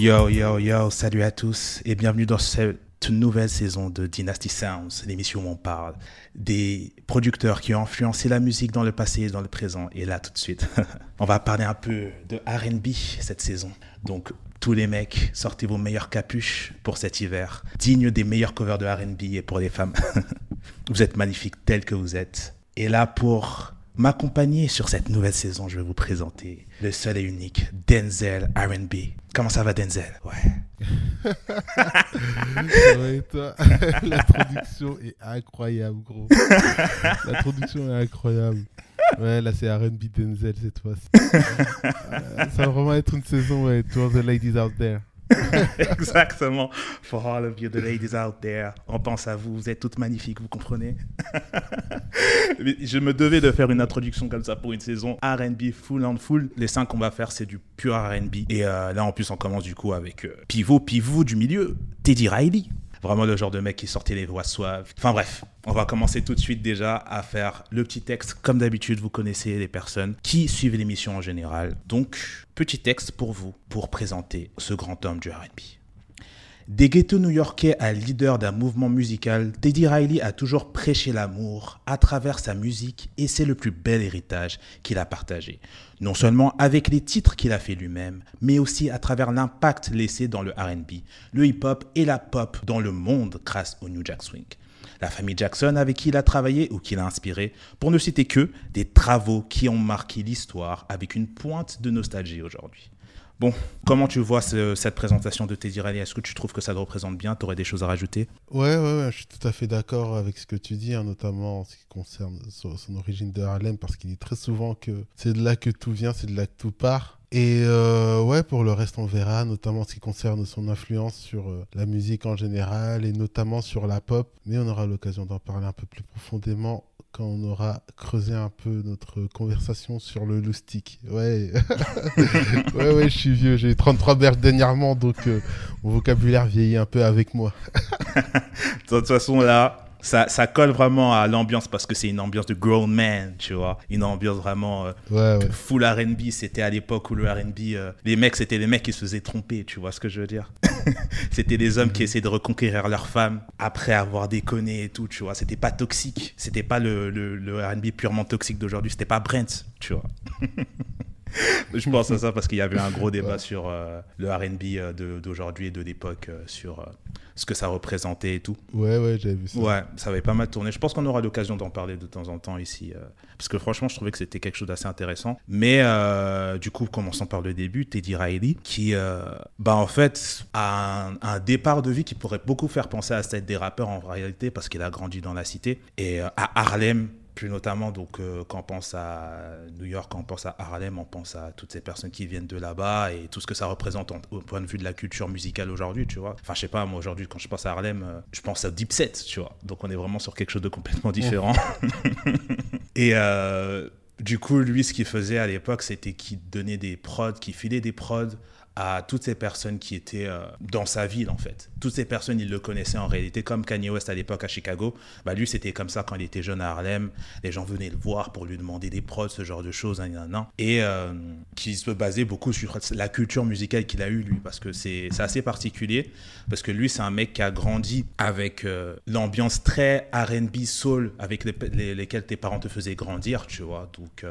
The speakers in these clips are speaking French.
Yo, yo, yo, salut à tous et bienvenue dans cette nouvelle saison de Dynasty Sounds, l'émission où on parle des producteurs qui ont influencé la musique dans le passé et dans le présent. Et là, tout de suite, on va parler un peu de RB cette saison. Donc, tous les mecs, sortez vos meilleures capuches pour cet hiver, dignes des meilleurs covers de RB et pour les femmes. vous êtes magnifiques tels que vous êtes. Et là, pour m'accompagner sur cette nouvelle saison, je vais vous présenter le seul et unique Denzel RB. Comment ça va, Denzel? Ouais. la production est incroyable, gros. La production est incroyable. Ouais, là c'est RB Denzel cette fois-ci. Euh, ça va vraiment être une saison, ouais, to all the ladies out there. Exactement. For all of you, the ladies out there, on pense à vous. Vous êtes toutes magnifiques, vous comprenez? Je me devais de faire une introduction comme ça pour une saison R&B full and full. Les cinq qu'on va faire, c'est du pur R&B. Et euh, là, en plus, on commence du coup avec euh, pivot, pivot du milieu, Teddy Riley. Vraiment le genre de mec qui sortait les voix suaves. Enfin bref, on va commencer tout de suite déjà à faire le petit texte. Comme d'habitude, vous connaissez les personnes qui suivent l'émission en général. Donc, petit texte pour vous, pour présenter ce grand homme du RB. Des ghettos new-yorkais à leader d'un mouvement musical, Teddy Riley a toujours prêché l'amour à travers sa musique et c'est le plus bel héritage qu'il a partagé. Non seulement avec les titres qu'il a fait lui-même, mais aussi à travers l'impact laissé dans le RB, le hip-hop et la pop dans le monde grâce au New Jack Swing. La famille Jackson avec qui il a travaillé ou qui l'a inspiré, pour ne citer que des travaux qui ont marqué l'histoire avec une pointe de nostalgie aujourd'hui. Bon, comment tu vois cette présentation de Teddy Riley? Est-ce que tu trouves que ça le représente bien? Tu des choses à rajouter? Ouais, ouais, ouais, je suis tout à fait d'accord avec ce que tu dis, hein, notamment en ce qui concerne son, origine de Harlem, parce qu'il dit très souvent que c'est de là que tout vient, c'est de là que tout part. Et euh, ouais, pour le reste, on verra, notamment en ce qui concerne son influence sur euh, la musique en général et notamment sur la pop. Mais on aura l'occasion d'en parler un peu plus profondément quand on aura creusé un peu notre conversation sur le loustic. Ouais, ouais, ouais, je suis vieux. J'ai 33 berges dernièrement, donc euh, mon vocabulaire vieillit un peu avec moi. de toute façon, là, ça, ça, colle vraiment à l'ambiance parce que c'est une ambiance de grown man, tu vois. Une ambiance vraiment euh, full RB. C'était à l'époque où le RB, euh, les mecs, c'était les mecs qui se faisaient tromper, tu vois ce que je veux dire. c'était les hommes qui mhm. essayaient de reconquérir leurs femmes après avoir déconné et tout, tu vois. C'était pas toxique. C'était pas le, le, le RB purement toxique d'aujourd'hui. C'était pas Brent, tu vois. je pense à ça parce qu'il y avait un gros débat sur euh, le RB euh, d'aujourd'hui et de l'époque, euh, sur ce que ça représentait et tout. Ouais, ouais, j'avais vu ça. Ouais, ça avait pas mal tourné. Je pense qu'on aura l'occasion d'en parler de temps en temps ici. parce que franchement, je trouvais que c'était quelque chose d'assez intéressant. Mais du coup, commençons par le début, Teddy Riley, qui, bah, en fait, a un, un, départ de vie qui pourrait beaucoup faire penser à celle des rappeurs en réalité, parce qu'il a grandi dans la cité. Et à Harlem, plus notamment, donc, euh, quand on pense à New York, quand on pense à Harlem, on pense à toutes ces personnes qui viennent de là-bas et tout ce que ça représente au point de vue de la culture musicale aujourd'hui, tu vois. Enfin, je sais pas, moi aujourd'hui, quand je pense à Harlem, euh, je pense à Deep Set, tu vois. Donc, on est vraiment sur quelque chose de complètement différent. et euh, du coup, lui, ce qu'il faisait à l'époque, c'était qu'il donnait des prods, qu'il filait des prods à toutes ces personnes qui étaient euh, dans sa ville en fait. Toutes ces personnes, il le connaissait en réalité, comme Kanye West à l'époque à Chicago. Bah, lui, c'était comme ça quand il était jeune à Harlem. Les gens venaient le voir pour lui demander des prods, ce genre de choses, et euh, qui se basait beaucoup sur la culture musicale qu'il a eue lui, parce que c'est assez particulier, parce que lui, c'est un mec qui a grandi avec euh, l'ambiance très R&B soul avec lesquels tes parents te faisaient grandir, tu vois. Donc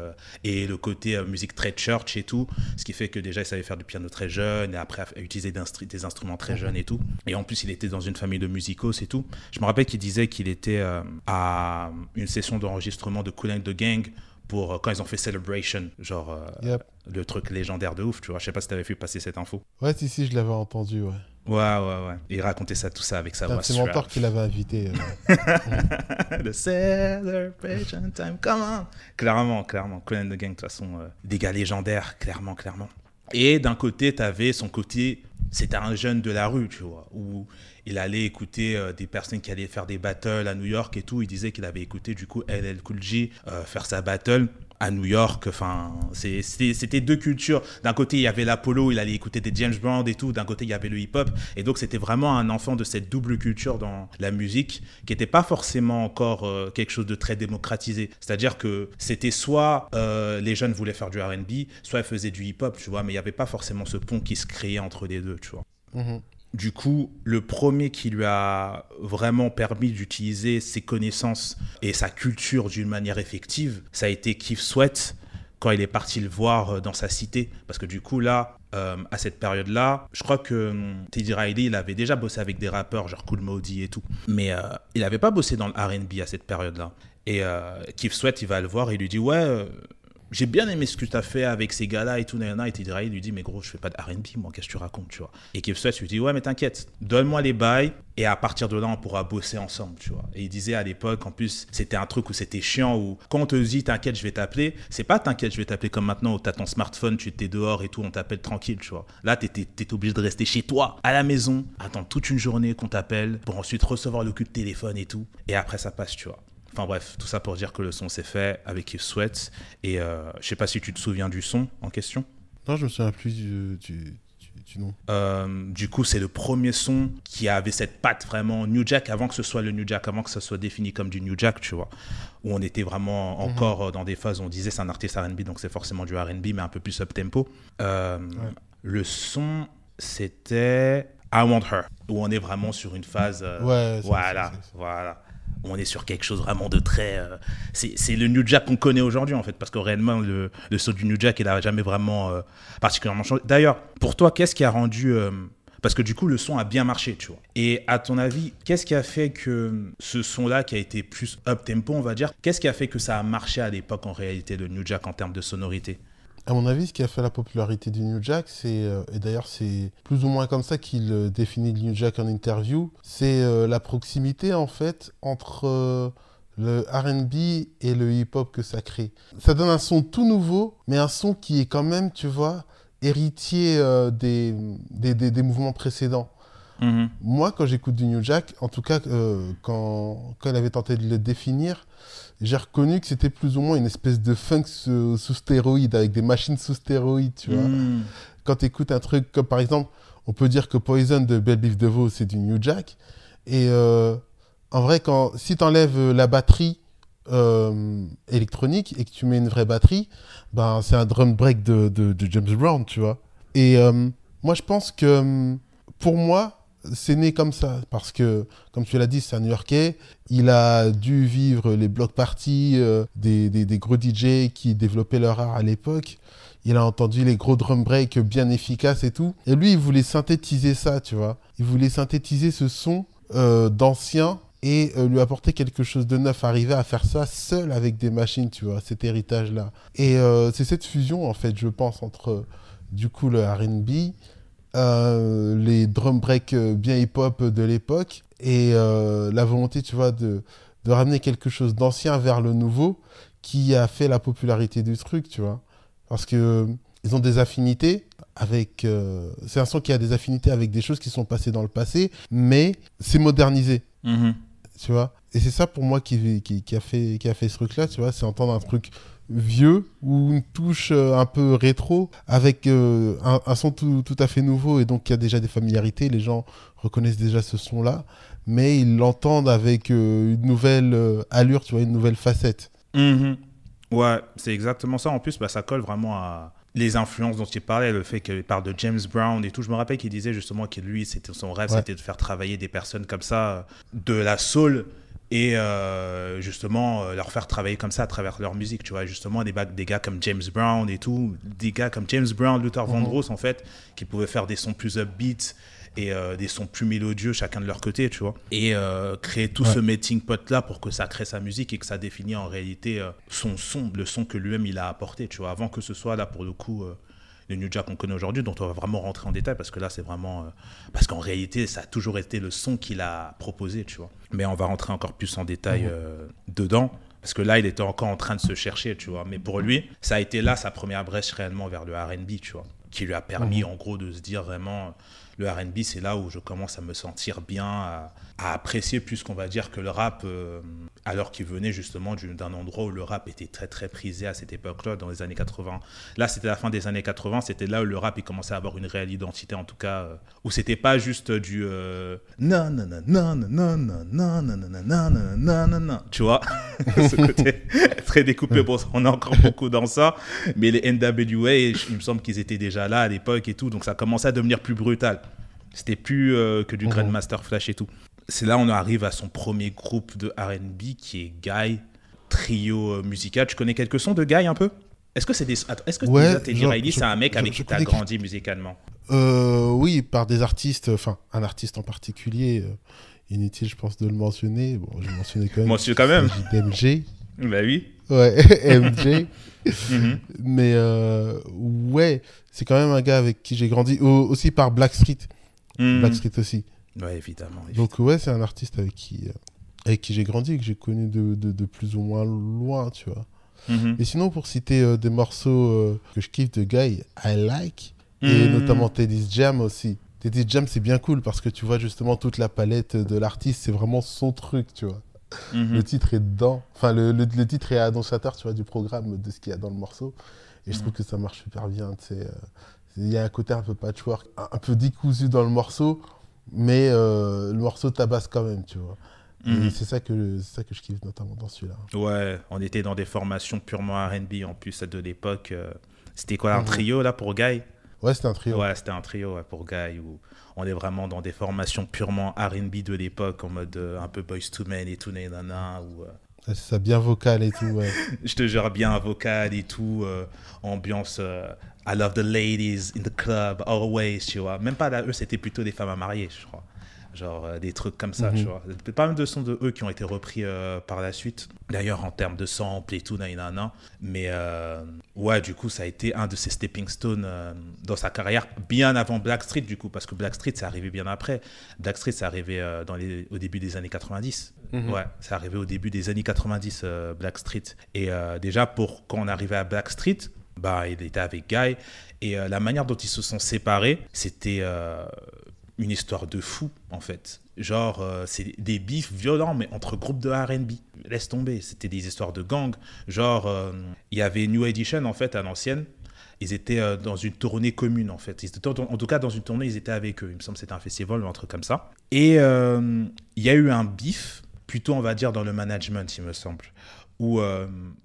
et le côté musique très church et tout, ce qui fait que déjà il savait faire du piano très jeune et après a utilisé des instruments très jeunes et tout. Et en plus, il était dans une famille de musicos et tout. Je me rappelle qu'il disait qu'il était euh, à une session d'enregistrement de Cool and the Gang pour euh, quand ils ont fait Celebration, genre euh, le truc légendaire de ouf, tu vois. Je sais pas si tu avais vu passer cette info. Ouais, si, si, je l'avais entendu, ouais. Ouais, ouais, ouais. il racontait ça, tout ça avec sa voix. C'est mon mentor qui l'avait invité. The celebration time, come on. Clairement, clairement. Cool and the Gang, de toute façon, des gars légendaires, clairement, clairement. Et d'un côté, tu avais son côté, c'était un jeune de la rue, tu vois, où il allait écouter euh, des personnes qui allaient faire des battles à New York et tout. Il disait qu'il avait écouté du coup LL Cool euh, faire sa battle à New York. Enfin, c'était deux cultures. D'un côté, il y avait l'Apollo, il allait écouter des James Brown et tout. D'un côté, il y avait le hip-hop. Et donc, c'était vraiment un enfant de cette double culture dans la musique qui n'était pas forcément encore euh, quelque chose de très démocratisé. C'est-à-dire que c'était soit euh, les jeunes voulaient faire du RB, soit ils faisaient du hip-hop, tu vois, mais il n'y avait pas forcément ce pont qui se créait entre les deux, tu vois. Mhm. Du coup, le premier qui lui a vraiment permis d'utiliser ses connaissances et sa culture d'une manière effective, ça a été Keith Sweat quand il est parti le voir euh, dans sa cité. Parce que du coup, là, euh, à cette période-là, je crois que hum, Teddy Riley, il avait déjà bossé avec des rappeurs, genre Cool Maudie et tout. Mais euh, il n'avait pas bossé dans le RB à cette période-là. Et euh, Keith Sweat, il va le voir et il lui dit Ouais, j'ai bien aimé ce que tu as fait avec ces gars-là et tout. Et Riley lui dit Mais gros, je fais pas de RB, moi, qu'est-ce que tu racontes, tu vois? Et Keith Sweat lui dit Ouais, mais t'inquiète, donne-moi les bails et à partir de là, on pourra bosser ensemble, tu vois. Et il disait à l'époque, en plus, c'était un truc où c'était chiant, où quand on te dit T'inquiète, je vais t'appeler, c'est pas T'inquiète, je vais t'appeler comme maintenant où t'as ton smartphone, tu t'es dehors et tout, on t'appelle tranquille, tu vois. Là, t'étais obligé de rester chez toi, à la maison, attendre toute une journée qu'on t'appelle pour ensuite recevoir le coup de téléphone et tout. Et après, ça passe, tu vois. Enfin bref, tout ça pour dire que le son s'est fait avec Keith Sweat. Et euh, je sais pas si tu te souviens du son en question. Non, je me souviens plus du, du, du- du nom. Euh, du coup, c'est le premier son qui avait cette patte vraiment New Jack avant que ce soit le New Jack, avant que ça soit défini comme du New Jack, tu vois. Où on était vraiment encore euh, dans des phases où on disait c'est un artiste RB, donc c'est forcément du RB, mais un peu plus up tempo. Euh, Le son, c'était I Want Her, où on est vraiment sur une phase. Ouais, voilà, c'est- voilà. On est sur quelque chose vraiment de très. euh, c'est le New Jack qu'on connaît aujourd'hui, en fait, parce que réellement, le, le saut du New Jack, il n'a jamais vraiment euh, particulièrement changé. D'ailleurs, pour toi, qu'est-ce qui a rendu. euh, parce que du coup, le son a bien marché, tu vois. Et à ton avis, qu'est-ce qui a fait que ce son-là, qui a été plus up-tempo, on va dire, qu'est-ce qui a fait que ça a marché à l'époque, en réalité, le New Jack en termes de sonorité? À mon avis, ce qui a fait la popularité du New Jack, c'est, euh, et d'ailleurs c'est plus ou moins comme ça qu'il euh, définit le New Jack en interview, c'est euh, la proximité en fait entre le RB et le hip-hop que ça crée. Ça donne un son tout nouveau, mais un son qui est quand même, tu vois, héritier des- des mouvements précédents. Moi, quand j'écoute du New Jack, en tout cas, euh, quand, quand il avait tenté de le définir, j'ai reconnu que c'était plus ou moins une espèce de funk sous, sous stéroïde, avec des machines sous stéroïdes, tu vois. Mm. Quand tu écoutes un truc comme, par exemple, on peut dire que Poison de Belle Beef DeVoe, c'est du New Jack. Et euh, en vrai, quand, si tu enlèves la batterie euh, électronique et que tu mets une vraie batterie, ben, c'est un drum break de, de, de James Brown, tu vois. Et euh, moi, je pense que euh, pour moi, c'est né comme ça. Parce que, comme tu l'as dit, c'est un New-Yorkais. Il a dû vivre les block parties euh, des, des, gros DJ qui développaient leur art à l'époque. Il a entendu les gros drum breaks bien efficaces et tout. Et lui, il voulait synthétiser ça, tu vois. Il voulait synthétiser ce son euh, d'ancien et euh, lui apporter quelque chose de neuf. Arriver à faire ça seul avec des machines, tu vois, cet héritage-là. Et c'est cette fusion, en fait, je pense, entre du coup le RB, euh, les drum breaks euh, bien hip-hop de l'époque et euh, la volonté, tu vois, de, de ramener quelque chose d'ancien vers le nouveau qui a fait la popularité du truc, tu vois. Parce que euh, ils ont des affinités avec. euh, c'est un son qui a des affinités avec des choses qui sont passées dans le passé, mais c'est modernisé, Mhm. tu vois. Et c'est ça pour moi qui, qui, qui a fait, qui a fait ce truc-là, tu vois. C'est entendre un truc vieux ou une touche euh, un peu rétro avec euh, un, un son tout, tout à fait nouveau et donc il y a déjà des familiarités. Les gens reconnaissent déjà ce son-là, mais ils l'entendent avec euh, une nouvelle euh, allure, tu vois, une nouvelle facette. Mhm. Ouais, c'est exactement ça. En plus, bah, ça colle vraiment à les influences dont il parlait, le fait qu'il parle de James Brown et tout. Je me rappelle qu'il disait justement que lui, c'était son rêve, Ouais. c'était de faire travailler des personnes comme ça, de la soul et euh, justement euh, leur faire travailler comme ça à travers leur musique, tu vois, justement des, gars comme James Brown et tout, des gars comme James Brown, Luther Vandross en fait, qui pouvaient faire des sons plus upbeat et euh, des sons plus mélodieux chacun de leur côté, tu vois, et euh, créer tout Ouais. ce melting pot là pour que ça crée sa musique et que ça définit en réalité son son, le son que lui-même il a apporté, tu vois, avant que ce soit là pour le coup le New Jack qu'on connaît aujourd'hui, dont on va vraiment rentrer en détail parce que là c'est vraiment euh, parce qu'en réalité ça a toujours été le son qu'il a proposé, tu vois. Mais on va rentrer encore plus en détail euh, dedans. Parce que là, il était encore en train de se chercher, tu vois. Mais pour lui, ça a été là sa première brèche réellement vers le RB, tu vois. Qui lui a permis, en gros, de se dire vraiment. Le RB, c'est là où je commence à me sentir bien, à, apprécier plus qu'on va dire que le rap, euh, alors qu'il venait justement d'un endroit où le rap était très très prisé à cette époque-là, dans les années 80. Là, c'était la fin des années 80, c'était là où le rap il commençait à avoir une réelle identité, en tout cas, euh, où c'était pas juste du non, non, tu vois, très découpé. On est encore beaucoup dans ça, mais les NWA, il me semble qu'ils étaient déjà là à l'époque et tout, donc ça commençait à devenir plus brutal. C'était plus que du Grandmaster Flash et tout. C'est là on arrive à son premier groupe de R&B qui est Guy, trio musical. Tu connais quelques sons de Guy un peu? Est-ce que c'est des est-ce que ouais, Teddy Riley c'est un mec avec qui tu as grandi musicalement? Euh, Oui, par des artistes, enfin un artiste en particulier. Euh, inutile, je pense, de le mentionner. Bon, je mentionné quand même. Mentionne quand même. DMG. Bah oui. Ouais, MJ. Mhm. Mais euh, ouais, c'est quand même un gars avec qui j'ai grandi. aussi par Blackstreet. Mm. Blackstreet aussi. Ouais, évidemment, Donc ouais, c'est un artiste avec qui, euh, avec qui j'ai grandi et que j'ai connu de, de, de, plus ou moins loin, tu vois. Mhm. Et sinon, pour citer euh, des morceaux que je kiffe de Guy, I Like, et mm. notamment Teddy's Jam aussi. Teddy's Jam, c'est bien cool parce que tu vois justement toute la palette de l'artiste, c'est vraiment son truc, tu vois. Mhm. Le titre est dedans. Enfin, le, le, titre est annonciateur, tu vois, du programme, de ce qu'il y a dans le morceau. Et je mhm. trouve que ça marche super bien, tu sais. Euh, il y a un côté un peu patchwork, un, peu décousu dans le morceau, mais euh, le morceau tabasse quand même, tu vois. Mhm. C'est ça, que, ça que je kiffe notamment dans celui-là. Ouais, on était dans des formations purement RB en plus de l'époque. Euh, c'était quoi, un trio là pour Guy? Ouais, c'était un trio. Ouais, c'était un trio pour Guy où on est vraiment dans des formations purement RB de l'époque, en mode euh, un peu Boys to Men et tout, nana. Ou, euh, C'est ça, bien vocal et tout, ouais. je te jure, bien vocal et tout, euh, ambiance. I love the ladies in the club, always, tu vois. Même pas là, eux, c'était plutôt des femmes à marier, je crois genre euh, des trucs comme ça, tu mhm. vois. Pas mal de sons de eux qui ont été repris euh, par la suite. D'ailleurs, en termes de sample et tout, nanana. Mais euh, ouais, du coup, ça a été un de ses stepping stones dans sa carrière, bien avant Blackstreet, du coup, parce que Blackstreet, c'est arrivé bien après. Blackstreet, c'est arrivé dans les, au début des années 90. Mhm. Ouais, c'est arrivé au début des années 90, Blackstreet. Et déjà, pour quand on arrivait à Blackstreet, bah, il était avec Guy. Et la manière dont ils se sont séparés, c'était une histoire de fou, en fait. Genre, euh, c'est des bifs violents, mais entre groupes de RB. Laisse tomber, c'était des histoires de gang. Genre, euh, il y avait New Edition, en fait, à l'ancienne. Ils étaient euh, dans une tournée commune, en fait. Ils étaient, en tout cas, dans une tournée, ils étaient avec eux. Il me semble que c'était un festival ou un truc comme ça. Et il y a eu un bif, plutôt, on va dire, dans le management, il me semble. Où,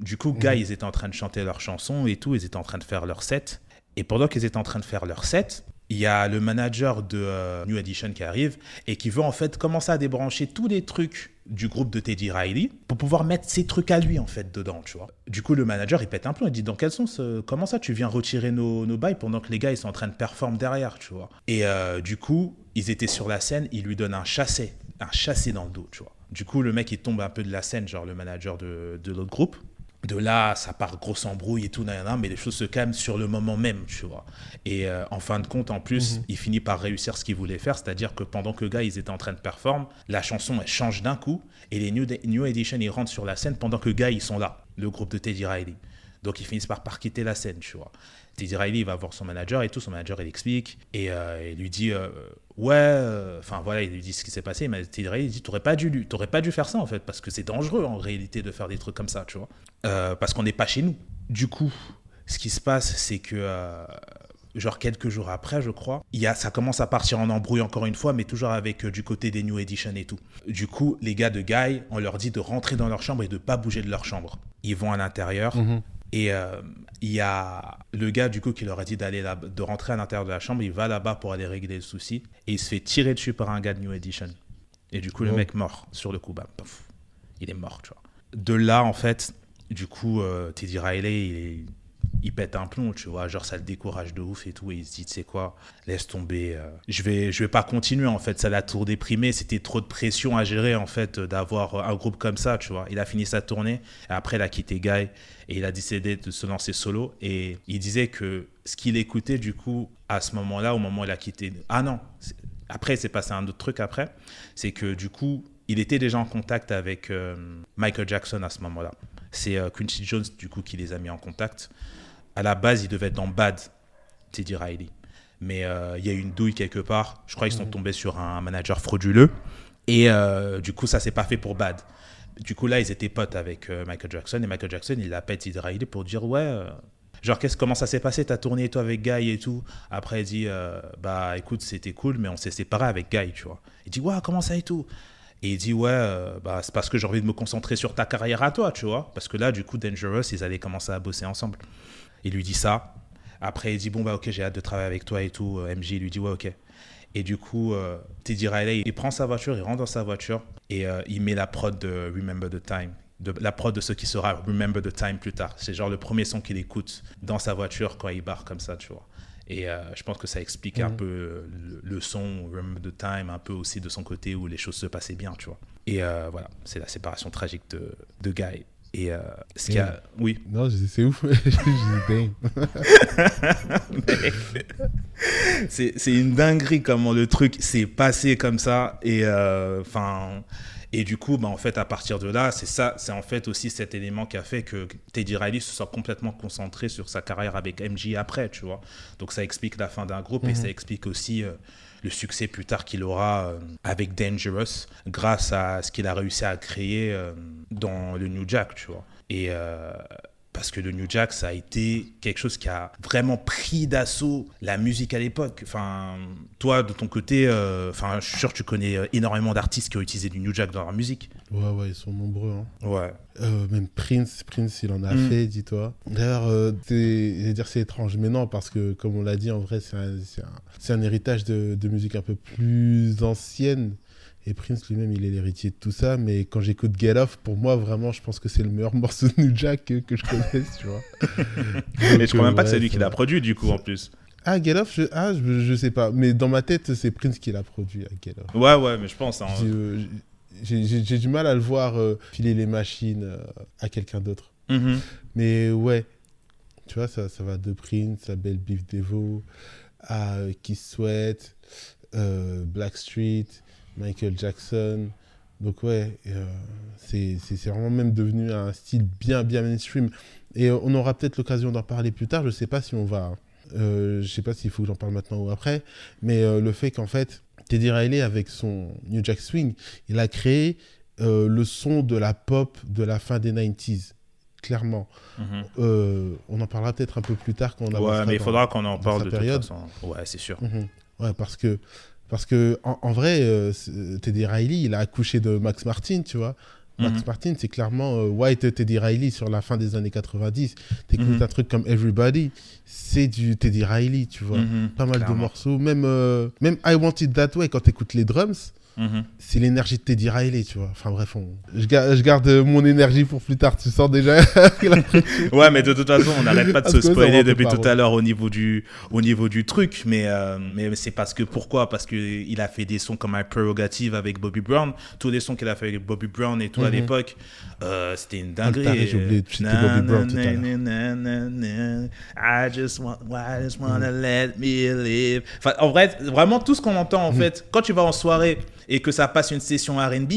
du coup, gars, mhm. ils étaient en train de chanter leurs chansons et tout. Ils étaient en train de faire leur set. Et pendant qu'ils étaient en train de faire leur set, il y a le manager de euh, New Edition qui arrive et qui veut en fait commencer à débrancher tous les trucs du groupe de Teddy Riley pour pouvoir mettre ses trucs à lui en fait dedans, tu vois. Du coup, le manager il pète un plomb, il dit dans quel sens, comment ça tu viens retirer nos, nos bails pendant que les gars ils sont en train de performer derrière, tu vois. Et euh, du coup, ils étaient sur la scène, il lui donne un chassé, un chassé dans le dos, tu vois. Du coup, le mec il tombe un peu de la scène, genre le manager de, de l'autre groupe de là, ça part grosse embrouille et tout, mais les choses se calment sur le moment même, tu vois. Et euh, en fin de compte, en plus, mhm. il finit par réussir ce qu'il voulait faire, c'est-à-dire que pendant que gars, ils étaient en train de performer, la chanson, elle change d'un coup, et les New, New Edition, ils rentrent sur la scène pendant que gars, ils sont là, le groupe de Teddy Riley. Donc ils finissent par, par quitter la scène, tu vois. Teddy Riley il va voir son manager et tout, son manager il explique et euh, il lui dit euh, ouais, euh, enfin voilà, il lui dit ce qui s'est passé, mais il dit t'aurais pas dû, t'aurais pas dû faire ça en fait parce que c'est dangereux en réalité de faire des trucs comme ça, tu vois, parce qu'on n'est pas chez nous. Du coup, ce qui se passe c'est que genre quelques jours après, je crois. Y a, ça commence à partir en embrouille encore une fois, mais toujours avec du côté des New Edition et tout. Du coup, les gars de Guy, on leur dit de rentrer dans leur chambre et de pas bouger de leur chambre. Ils vont à l'intérieur. Mhm. Et euh, il y a le gars du coup qui leur a dit d'aller là, de rentrer à l'intérieur de la chambre. Il va là-bas pour aller régler le souci et il se fait tirer dessus par un gars de New Edition. Et du coup, le mec mort sur le coup, bah, il est mort, tu vois. De là, en fait, du coup, euh, Teddy Riley, il est il pète un plomb, tu vois, genre ça le décourage de ouf et tout, et il se dit, tu sais quoi, laisse tomber, euh, je vais je vais pas continuer, en fait, ça l'a tour déprimé, c'était trop de pression à gérer, en fait, d'avoir un groupe comme ça, tu vois. Il a fini sa tournée, et après il a quitté Guy, et il a décidé de se lancer solo, et il disait que ce qu'il écoutait, du coup, à ce moment-là, au moment où il a quitté... Ah non, après, c'est passé un autre truc après, c'est que du coup, il était déjà en contact avec euh, Michael Jackson à ce moment-là. C'est euh, Quincy Jones, du coup, qui les a mis en contact à la base, il devait être dans Bad, Teddy Riley. mais il y a eu une douille quelque part. Je crois qu'ils sont tombés sur un manager frauduleux. Et du coup, ça s'est pas fait pour Bad. Du coup, là, ils étaient potes avec Michael Jackson. Et Michael Jackson, il appelle Teddy Riley pour dire Ouais, genre, qu'est-ce, comment ça s'est passé Ta tournée, toi, avec Guy et tout? Après, il dit Bah, écoute, c'était cool, mais on s'est séparés avec Guy, tu vois. Il dit Ouais, comment ça et tout? Et il dit, ouais, euh, bah, c'est parce que j'ai envie de me concentrer sur ta carrière à toi, tu vois. Parce que là, du coup, Dangerous, ils allaient commencer à bosser ensemble. Il lui dit ça. Après, il dit, bon, bah, ok, j'ai hâte de travailler avec toi et tout. Euh, MJ, il lui dit, ouais, ok. Et du coup, euh, Teddy Riley, il prend sa voiture, il rentre dans sa voiture et il met la prod de Remember the Time. De, la prod de ce qui sera Remember the Time plus tard. C'est genre le premier son qu'il écoute dans sa voiture quand il barre comme ça, tu vois. Et euh, je pense que ça explique un mhm. peu le, son, Remember the Time, un peu aussi de son côté où les choses se passaient bien, tu vois. Et euh, voilà, c'est la séparation tragique de, de Guy. Et euh, ce qu'il y a. Oui. Non, c'est ouf. c'est une dinguerie comment le truc s'est passé comme ça. Et enfin. Et du coup, bah, en fait, à partir de là, c'est ça, c'est en fait aussi cet élément qui a fait que Teddy Riley se soit complètement concentré sur sa carrière avec MJ après, tu vois. Donc ça explique la fin d'un groupe et mhm. ça explique aussi euh, le succès plus tard qu'il aura euh, avec Dangerous grâce à ce qu'il a réussi à créer euh, dans le New Jack, tu vois. Et parce que le New Jack, ça a été quelque chose qui a vraiment pris d'assaut la musique à l'époque. Enfin, toi, de ton côté, euh, enfin, je suis sûr que tu connais euh, énormément d'artistes qui ont utilisé du New Jack dans leur musique. Ouais, ouais, ils sont nombreux. Hein. Ouais. Euh, même Prince, Prince, il en a mm. fait, dis-toi. D'ailleurs, c'est, dire c'est étrange, mais non, parce que comme on l'a dit, en vrai, c'est un, un, héritage de, de, musique un peu plus ancienne et Prince lui-même, il est l'héritier de tout ça. Mais quand j'écoute Get Off, pour moi, vraiment, je pense que c'est le meilleur morceau de New Jack que, je connaisse, tu vois. mais je crois même pas que c'est lui qui l'a produit, du coup, en plus. Ah, Get Off, je, ah, je, sais pas. Mais dans ma tête, c'est Prince qui l'a produit, Get Off. Ouais, ouais, mais je pense. Hein. Euh, j'ai du mal à le voir euh, filer les machines euh, à quelqu'un d'autre. Mm-hmm. Mais ouais, tu vois, ça, ça va de Prince à Belle Beef Devo, à Kiss Sweat, Black Street. Michael Jackson. Donc ouais, euh, c'est vraiment même devenu un style bien, bien mainstream. Et on aura peut-être l'occasion d'en parler plus tard. Je ne sais pas si on va... Euh, je sais pas s'il faut que j'en parle maintenant ou après. Mais euh, le fait qu'en fait, Teddy Riley, avec son New Jack Swing, il a créé euh, le son de la pop de la fin des 90s clairement. Mhm. on en parlera peut-être un peu plus tard quand on Ouais, mais il faudra qu'on en parle de période. toute façon. Ouais, c'est sûr. Mhm. Ouais, parce que parce que en, vrai, euh, Teddy Riley, il a accouché de Max Martin, tu vois. Max mhm. Martin, c'est clairement euh, White Teddy Riley sur la fin des années 90. T'écoutes mm un truc comme Everybody, c'est du Teddy Riley, tu vois. Mhm, Pas mal de morceaux. Même, euh, même I Want It That Way, quand t'écoutes les drums, Mhm. C'est l'énergie de Teddy Riley, tu vois. Enfin bref, je, garde, mon énergie pour plus tard, tu sens déjà. ouais, mais de toute façon, on n'arrête pas de se spoiler depuis tout à l'heure au, niveau du, au niveau du truc. Mais, euh, mais c'est parce que, pourquoi? Parce qu'il a fait des sons comme My Prerogative avec Bobby Brown. Tous les sons qu'il a fait avec Bobby Brown et tout à mhm. l'époque, euh, c'était une dinguerie. J'ai oublié de citer Bobby Brown tout à l'heure. I just, want, I just wanna mhm. let me live. Enfin, en vrai, vraiment tout ce qu'on entend, en fait, quand tu vas en soirée et que ça passe une session RB,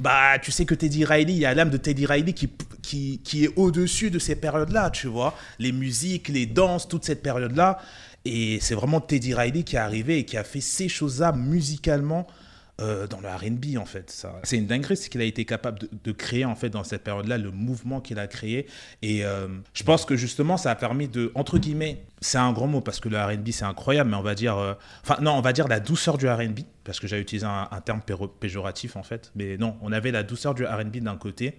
bah, tu sais que Teddy Riley, il y a l'âme de Teddy Riley qui, qui, qui est au-dessus de ces périodes-là, tu vois. Les musiques, les danses, toute cette période-là. Et c'est vraiment Teddy Riley qui est arrivé et qui a fait ces choses-là musicalement euh, dans le R&B en fait. C'est une dinguerie ce qu'il a été capable de, créer en fait dans cette période-là, le mouvement qu'il a créé. Et euh, je pense que justement ça a permis de, entre guillemets, c'est un grand mot parce que le R&B c'est incroyable, mais on va dire, euh, enfin non, on va dire la douceur du R&B parce que j'ai utilisé un, terme péjoratif en fait, mais non, on avait la douceur du R&B d'un côté.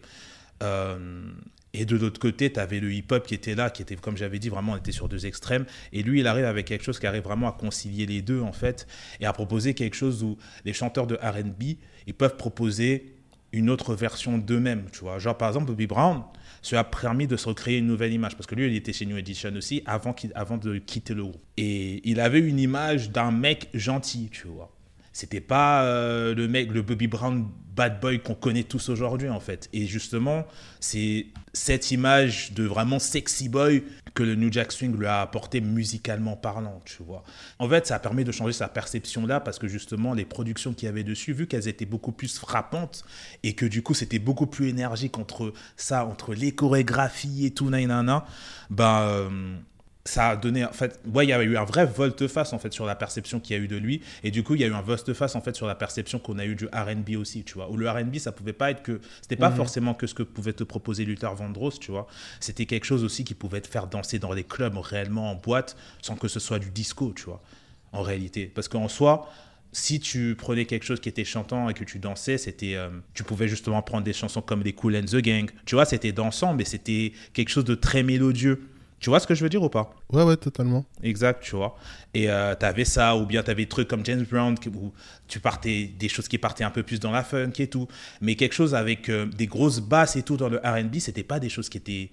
Et de l'autre côté, tu avais le hip-hop qui était là, qui était, comme j'avais dit, vraiment, était sur deux extrêmes. Et lui, il arrive avec quelque chose qui arrive vraiment à concilier les deux, en fait, et à proposer quelque chose où les chanteurs de RB, ils peuvent proposer une autre version d'eux-mêmes, tu vois. Genre, par exemple, Bobby Brown, ça a permis de se recréer une nouvelle image, parce que lui, il était chez New Edition aussi, avant, avant de quitter le groupe. Et il avait une image d'un mec gentil, tu vois. C'était pas euh, le mec, le Bobby Brown bad boy qu'on connaît tous aujourd'hui en fait. Et justement, c'est cette image de vraiment sexy boy que le New Jack Swing lui a apporté musicalement parlant, tu vois. En fait, ça a permis de changer sa perception là parce que justement, les productions qu'il y avait dessus, vu qu'elles étaient beaucoup plus frappantes et que du coup, c'était beaucoup plus énergique entre ça, entre les chorégraphies et tout, nanana, bah, euh, ça a donné en fait ouais il y a eu un vrai volte-face en fait sur la perception qu'il y a eu de lui et du coup il y a eu un volte-face en fait sur la perception qu'on a eu du R&B aussi tu vois où le R&B ça pouvait pas être que c'était pas Mhm. forcément que ce que pouvait te proposer Luther Vandross tu vois c'était quelque chose aussi qui pouvait te faire danser dans les clubs réellement en boîte sans que ce soit du disco tu vois en réalité parce qu'en soi si tu prenais quelque chose qui était chantant et que tu dansais, c'était, euh, tu pouvais justement prendre des chansons comme les Cool and the Gang. Tu vois, c'était dansant, mais c'était quelque chose de très mélodieux. Tu vois ce que je veux dire ou pas? Ouais, ouais, totalement. Exact, tu vois. Et euh, t'avais ça, ou bien t'avais des trucs comme James Brown, où tu partais des choses qui partaient un peu plus dans la funk et tout. Mais quelque chose avec euh, des grosses basses et tout dans le R&B, c'était pas des choses qui étaient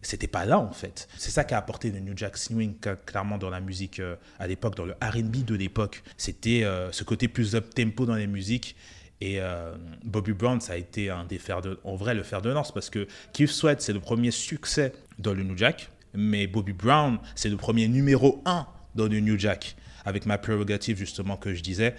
c'était pas là en fait. C'est ça qui a apporté le New Jack Swing clairement dans la musique euh, à l'époque, dans le R&B de l'époque. C'était ce côté plus up tempo dans les musiques. Et euh, Bobby Brown, ça a été un des fers de, en vrai le fer de lance parce que Keith Sweat, c'est le premier succès dans le New Jack, mais Bobby Brown, c'est le premier numéro 1 dans le New Jack avec ma prérogative justement que je disais.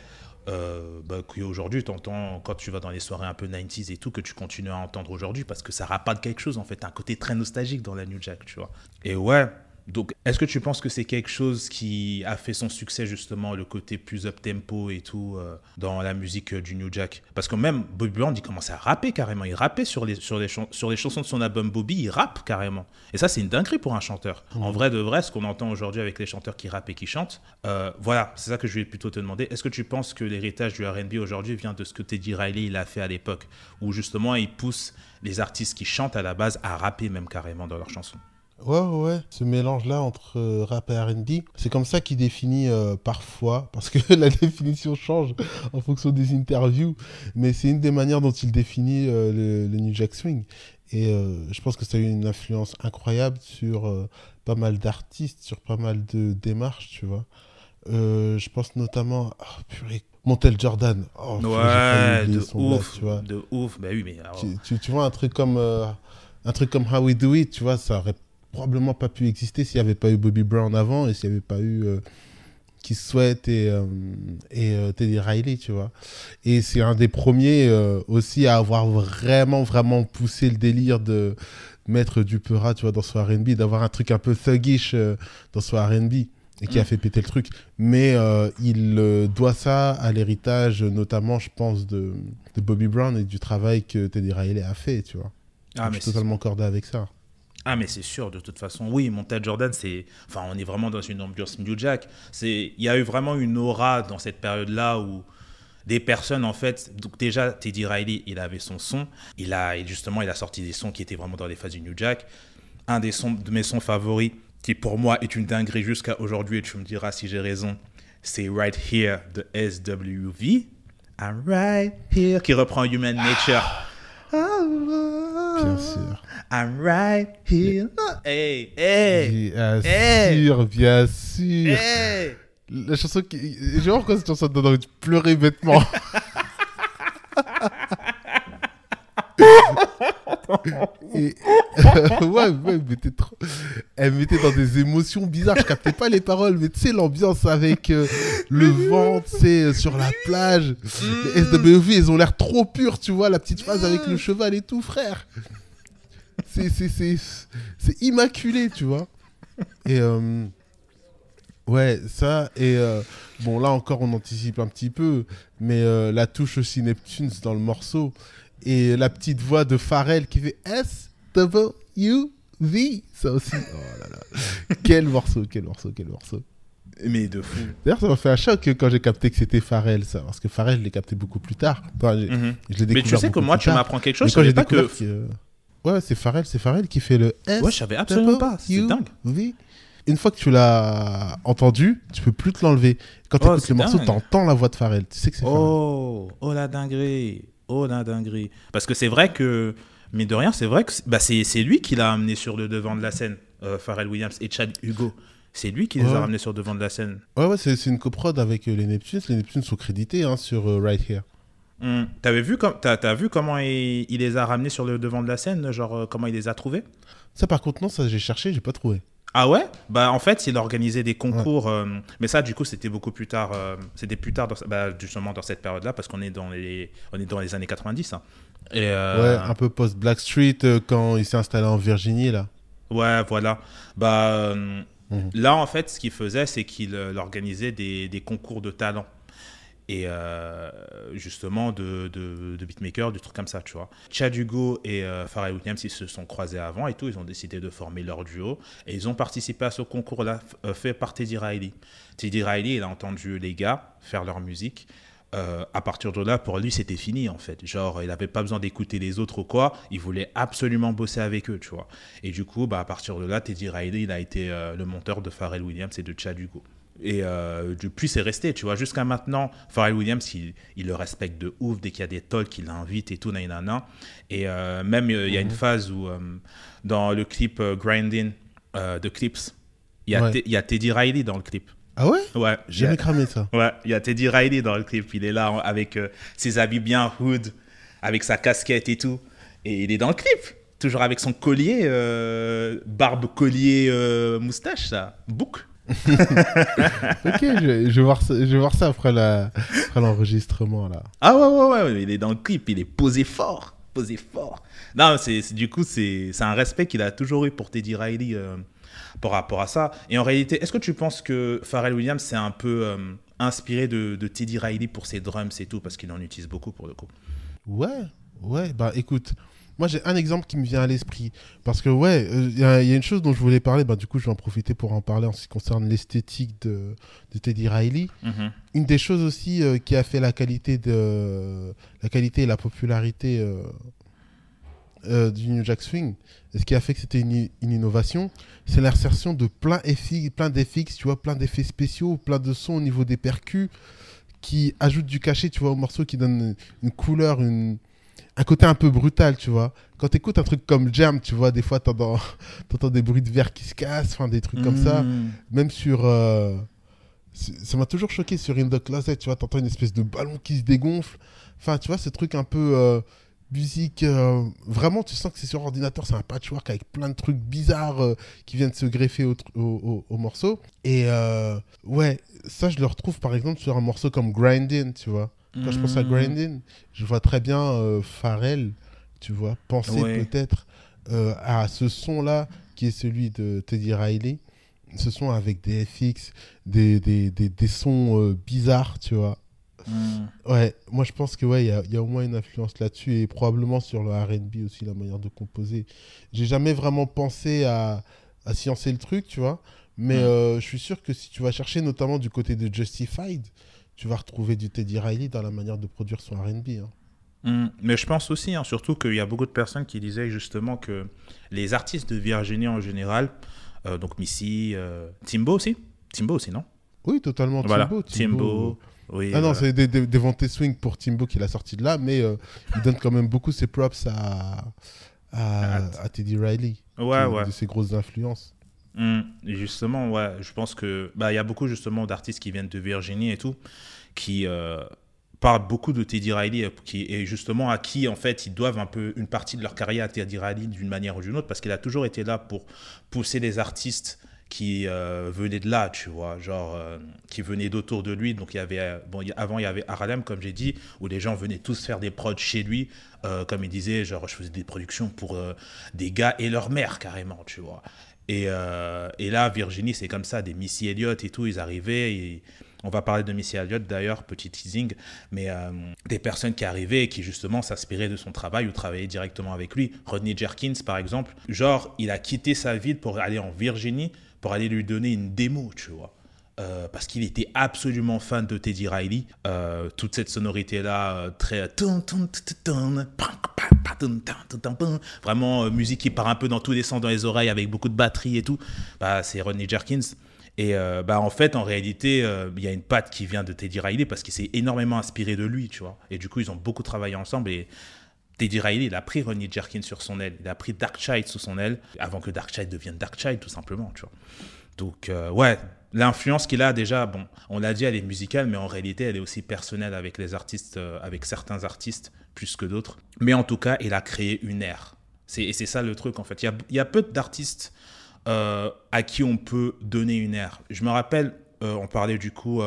Euh, bah, qu'aujourd'hui, quand tu vas dans les soirées un peu 90s et tout, que tu continues à entendre aujourd'hui parce que ça rappelle quelque chose en fait, un côté très nostalgique dans la New Jack, tu vois. Et ouais, donc est-ce que tu penses que c'est quelque chose qui a fait son succès justement, le côté plus up tempo et tout euh, dans la musique euh, du New Jack? Parce que même Bobby Brown, il commençait à rapper carrément, il rappait sur les, sur les, sur les chansons de son album Bobby, il rappe carrément. Et ça, c'est une dinguerie pour un chanteur. En vrai de vrai, ce qu'on entend aujourd'hui avec les chanteurs qui rappent et qui chantent, euh, voilà, c'est ça que je voulais plutôt te demander. Est-ce que tu penses que l'héritage du R&B aujourd'hui vient de ce que Teddy Riley il a fait à l'époque, où justement il pousse les artistes qui chantent à la base à rapper même carrément dans leurs chansons? Ouais, ouais, ouais. Ce mélange-là entre euh, rap et RB, c'est comme ça qu'il définit euh, parfois, parce que la définition change en fonction des interviews, mais c'est une des manières dont il définit euh, le, le New Jack Swing. Et je pense que ça a eu une influence incroyable sur pas mal d'artistes, sur pas mal de démarches, tu vois. Je pense notamment à purée, Montel Jordan. Oh, oublier de ouf, tu vois. de ouf. Bah oui, mais alors, Tu, tu- tu vois, un truc comme un truc comme How We Do It, tu vois, ça aurait probablement pas pu exister s'il n'y avait pas eu Bobby Brown avant et s'il n'y avait pas eu euh, Keith Sweat et, euh, et euh, Teddy Riley, tu vois. Et c'est un des premiers euh, aussi à avoir vraiment, vraiment poussé le délire de mettre du peura, tu vois, dans son R&B, d'avoir un truc un peu thuggish dans son R&B et qui a fait péter le truc. Mais euh, il euh, doit ça à l'héritage, notamment, je pense, de, de Bobby Brown et du travail que Teddy Riley a fait, tu vois. ah, Donc, mais je suis totalement cordé avec ça. Ah mais c'est sûr de toute façon. Oui, Montel Jordan, c'est, enfin, on est vraiment dans une ambiance New Jack. Il y a eu vraiment une aura dans cette période-là où des personnes en fait. Donc déjà, Teddy Riley, il avait son son. Il a, justement, il a sorti des sons qui étaient vraiment dans les phases du New Jack. Un des sons de mes sons favoris, qui pour moi est une dinguerie jusqu'à aujourd'hui, et tu me diras si j'ai raison. C'est Right Here de SWV. I'm right here, qui reprend Human Nature. Bien sûr. I'm right here. Hey, hey, Bien Hey sûr, bien sûr. hey. La chanson qui. Je vais voir pourquoi cette chanson donne envie de pleurer bêtement. Et... ouais, ouais, mais t'es trop... Elle mettait dans des émotions bizarres. Je captais pas les paroles, mais tu sais, l'ambiance avec euh, le vent, tu sais, euh, sur la plage. Les SWV, ils ont l'air trop purs, tu vois, la petite phrase avec le cheval et tout, frère. C'est, c'est, c'est, c'est immaculé, tu vois. Et. euh, Ouais, ça, et euh, bon, là encore, on anticipe un petit peu, mais euh, la touche aussi Neptunes dans le morceau, et la petite voix de Pharrell qui fait S-W-V, ça aussi, oh là là, quel morceau, quel morceau, quel morceau. Mais de fou. D'ailleurs, ça m'a fait un choc quand j'ai capté que c'était Pharrell, ça, parce que Pharrell, je l'ai capté beaucoup plus tard. Enfin, je l'ai Mais tu sais que moi, tu m'apprends quelque chose. Quand j'ai que. découvert que... Ouais, c'est Pharrell, c'est Pharrell qui fait le S. Ouais, je savais absolument pas. C'est dingue. Oui. Une fois que tu l'as entendu, tu peux plus te l'enlever. Quand tu Oh, écoutes c'est le morceau, tu entends la voix de Pharrell. Tu sais que c'est Pharrell. Oh, oh la dinguerie. Oh la dinguerie. Parce que c'est vrai que, mais de rien, c'est vrai que c'est- bah, c'est c'est lui qui l'a amené sur le devant de la scène, euh, Pharrell Williams et Chad Hugo. C'est lui qui les Ouais. a ramenés sur le devant de la scène. Ouais, ouais, c'est c'est une coprode avec euh, les Neptunes. Les Neptunes sont crédités hein, sur euh, Right Here. Hum. T'avais vu, com- t'as, t'as vu comment il, il les a ramenés sur le devant de la scène Genre, euh, comment il les a trouvés? Ça, par contre, non, ça j'ai cherché, j'ai pas trouvé. Ah ouais? Bah en fait, il organisait des concours, euh, mais ça du coup c'était beaucoup plus tard. euh, c'était plus tard, dans, bah, justement dans cette période-là, parce qu'on est dans les, on est dans les années 90. hein. Et euh, Ouais, un peu post-Black Street euh, quand il s'est installé en Virginie, là. ouais, voilà. Bah Mhm. Là, en fait, ce qu'il faisait, c'est qu'il organisait des, des concours de talent. Et euh, justement, de, de, beatmaker, du truc comme ça, tu vois. Chad Hugo et euh, Pharrell Williams, ils se sont croisés avant et tout. Ils ont décidé de former leur duo. Et ils ont participé à ce concours-là, euh, fait par Teddy Riley. Teddy Riley, il a entendu les gars faire leur musique. Euh, à partir de là, pour lui, c'était fini en fait. Genre, il n'avait pas besoin d'écouter les autres ou quoi. Il voulait absolument bosser avec eux, tu vois. Et du coup, bah, à partir de là, Teddy Riley, il a été le monteur de Pharrell Williams et de Chad Hugo. Et euh, depuis, c'est resté, tu vois. Jusqu'à maintenant, Pharrell Williams, il, il le respecte de ouf. Dès qu'il y a des talks, il l'invite et tout, nanana. Et euh, même, euh, il y a une phase où, euh, dans le clip Grinding de Clips, il y, a Ouais. Te- il y a Teddy Riley dans le clip. Ah ouais? Ouais, J'ai jamais cramé ça. Ouais, il y a Teddy Riley dans le clip. Il est là avec ses habits bien hood, avec sa casquette et tout. Et il est dans le clip. Toujours avec son collier, euh, barbe, collier, euh, moustache, ça. Bouc. Ok, je, vais- je vais voir ça, je vais voir ça après la- après l'enregistrement là. Ah ouais, ouais, ouais, il est dans le clip. Il est posé fort. Posé fort. Non, c'est, c'est- du coup, c'est, c'est un respect qu'il a toujours eu pour Teddy Riley euh, par rapport à ça. Et en réalité, est-ce que tu penses que Pharrell Williams s'est un peu euh, inspiré de, de Teddy Riley pour ses drums et tout Parce qu'il en utilise beaucoup pour le coup? Ouais, ouais, bah écoute, moi j'ai un exemple qui me vient à l'esprit. Parce que ouais, il y, a il y a une chose dont je voulais parler, bah du coup je vais en profiter pour en parler en ce qui concerne l'esthétique de, de Teddy Riley. Mhm. Une des choses aussi euh, qui a fait la qualité, de, la qualité et la popularité euh, euh, du New Jack Swing, et ce qui a fait que c'était une, une innovation, c'est l'insertion de plein plein d'FX, tu vois, plein d'effets spéciaux, plein de sons au niveau des percus qui ajoutent du cachet, tu vois, au morceau, qui donne une couleur, une, un côté un peu brutal, tu vois. Quand tu écoutes un truc comme Jam, tu vois, des fois, tu entends des bruits de verre qui se cassent, enfin, des trucs comme ça Mhm. même sur. euh, ça m'a toujours choqué sur In the Closet, tu vois, t'entends une espèce de ballon qui se dégonfle. Enfin, tu vois, ce truc un peu. euh, musique. euh, vraiment, tu sens que c'est sur ordinateur, c'est un patchwork avec plein de trucs bizarres euh, qui viennent se greffer au, tr- au- au- au morceau. Et euh, ouais, ça, je le retrouve par exemple sur un morceau comme Grinding, tu vois. Quand je pense à Mhm. Grinding, je vois très bien euh, Pharrell, tu vois, penser Ouais. peut-être euh, à ce son-là qui est celui de Teddy Riley. Ce son avec des FX, des, des, des, des sons euh, bizarres, tu vois. Mhm. Ouais, moi je pense que ouais, il y a, il y a au moins une influence là-dessus et probablement sur le R&B aussi la manière de composer. J'ai jamais vraiment pensé à, à sciencer le truc, tu vois, mais Mm. euh, je suis sûr que si tu vas chercher notamment du côté de Justified, tu vas retrouver du Teddy Riley dans la manière de produire son R&B. hein. Mhm. Mais je pense aussi, hein, surtout qu'il y a beaucoup de personnes qui disaient justement que les artistes de Virginie en général, euh, donc Missy, euh, Timbo aussi Timbo aussi, non? Oui, totalement. Voilà, Timbo, Timbo. Oui, Ah non, voilà. c'est des, des, des Devontae Swing pour Timbo qu'il a sorti de là, mais euh, il donne quand même beaucoup ses props à, à, à Teddy Riley. Ouais, qui ouais. De ses grosses influences. Et justement, ouais, je pense que bah il y a beaucoup justement d'artistes qui viennent de Virginie et tout, qui euh, parlent beaucoup de Teddy Riley, euh, qui et justement à qui en fait ils doivent un peu une partie de leur carrière à Teddy Riley d'une manière ou d'une autre, parce qu'il a toujours été là pour pousser les artistes qui euh, venaient de là, tu vois, genre qui venaient d'autour de lui. Donc il y avait bon, avant il y avait Harlem comme j'ai dit, où les gens venaient tous faire des prods chez lui, comme il disait, genre je faisais des productions pour des gars et leur mère carrément, tu vois. Et, euh, et là, Virginie, c'est comme ça, des Missy Elliott et tout, ils arrivaient. On va parler de Missy Elliott d'ailleurs, petit teasing, mais euh, des personnes qui arrivaient et qui justement s'inspiraient de son travail ou travaillaient directement avec lui. Rodney Jerkins, par exemple, genre, il a quitté sa ville pour aller en Virginie pour aller lui donner une démo, tu vois. Euh, parce qu'il était absolument fan de Teddy Riley. Euh, toute cette sonorité-là, très. Vraiment, musique qui part un peu dans tous les sens dans les oreilles avec beaucoup de batterie et tout. Bah, c'est Rodney Jerkins. Et euh, bah, en fait, en réalité, il y a une patte qui vient de Teddy Riley parce qu'il s'est énormément inspiré de lui, tu vois. Et du coup, ils ont beaucoup travaillé ensemble. Et Teddy Riley, il a pris Rodney Jerkins sur son aile. Il a pris Darkchild sous son aile avant que Darkchild devienne Darkchild, tout simplement, tu vois. Donc, ouais, l'influence qu'il a déjà, bon, on l'a dit, elle est musicale, mais en réalité, elle est aussi personnelle avec les artistes, euh, avec certains artistes plus que d'autres. Mais en tout cas, il a créé une ère. Et c'est ça le truc, en fait. Il y a, peu d'artistes euh, à qui on peut donner une ère. Je me rappelle, euh, on parlait du coup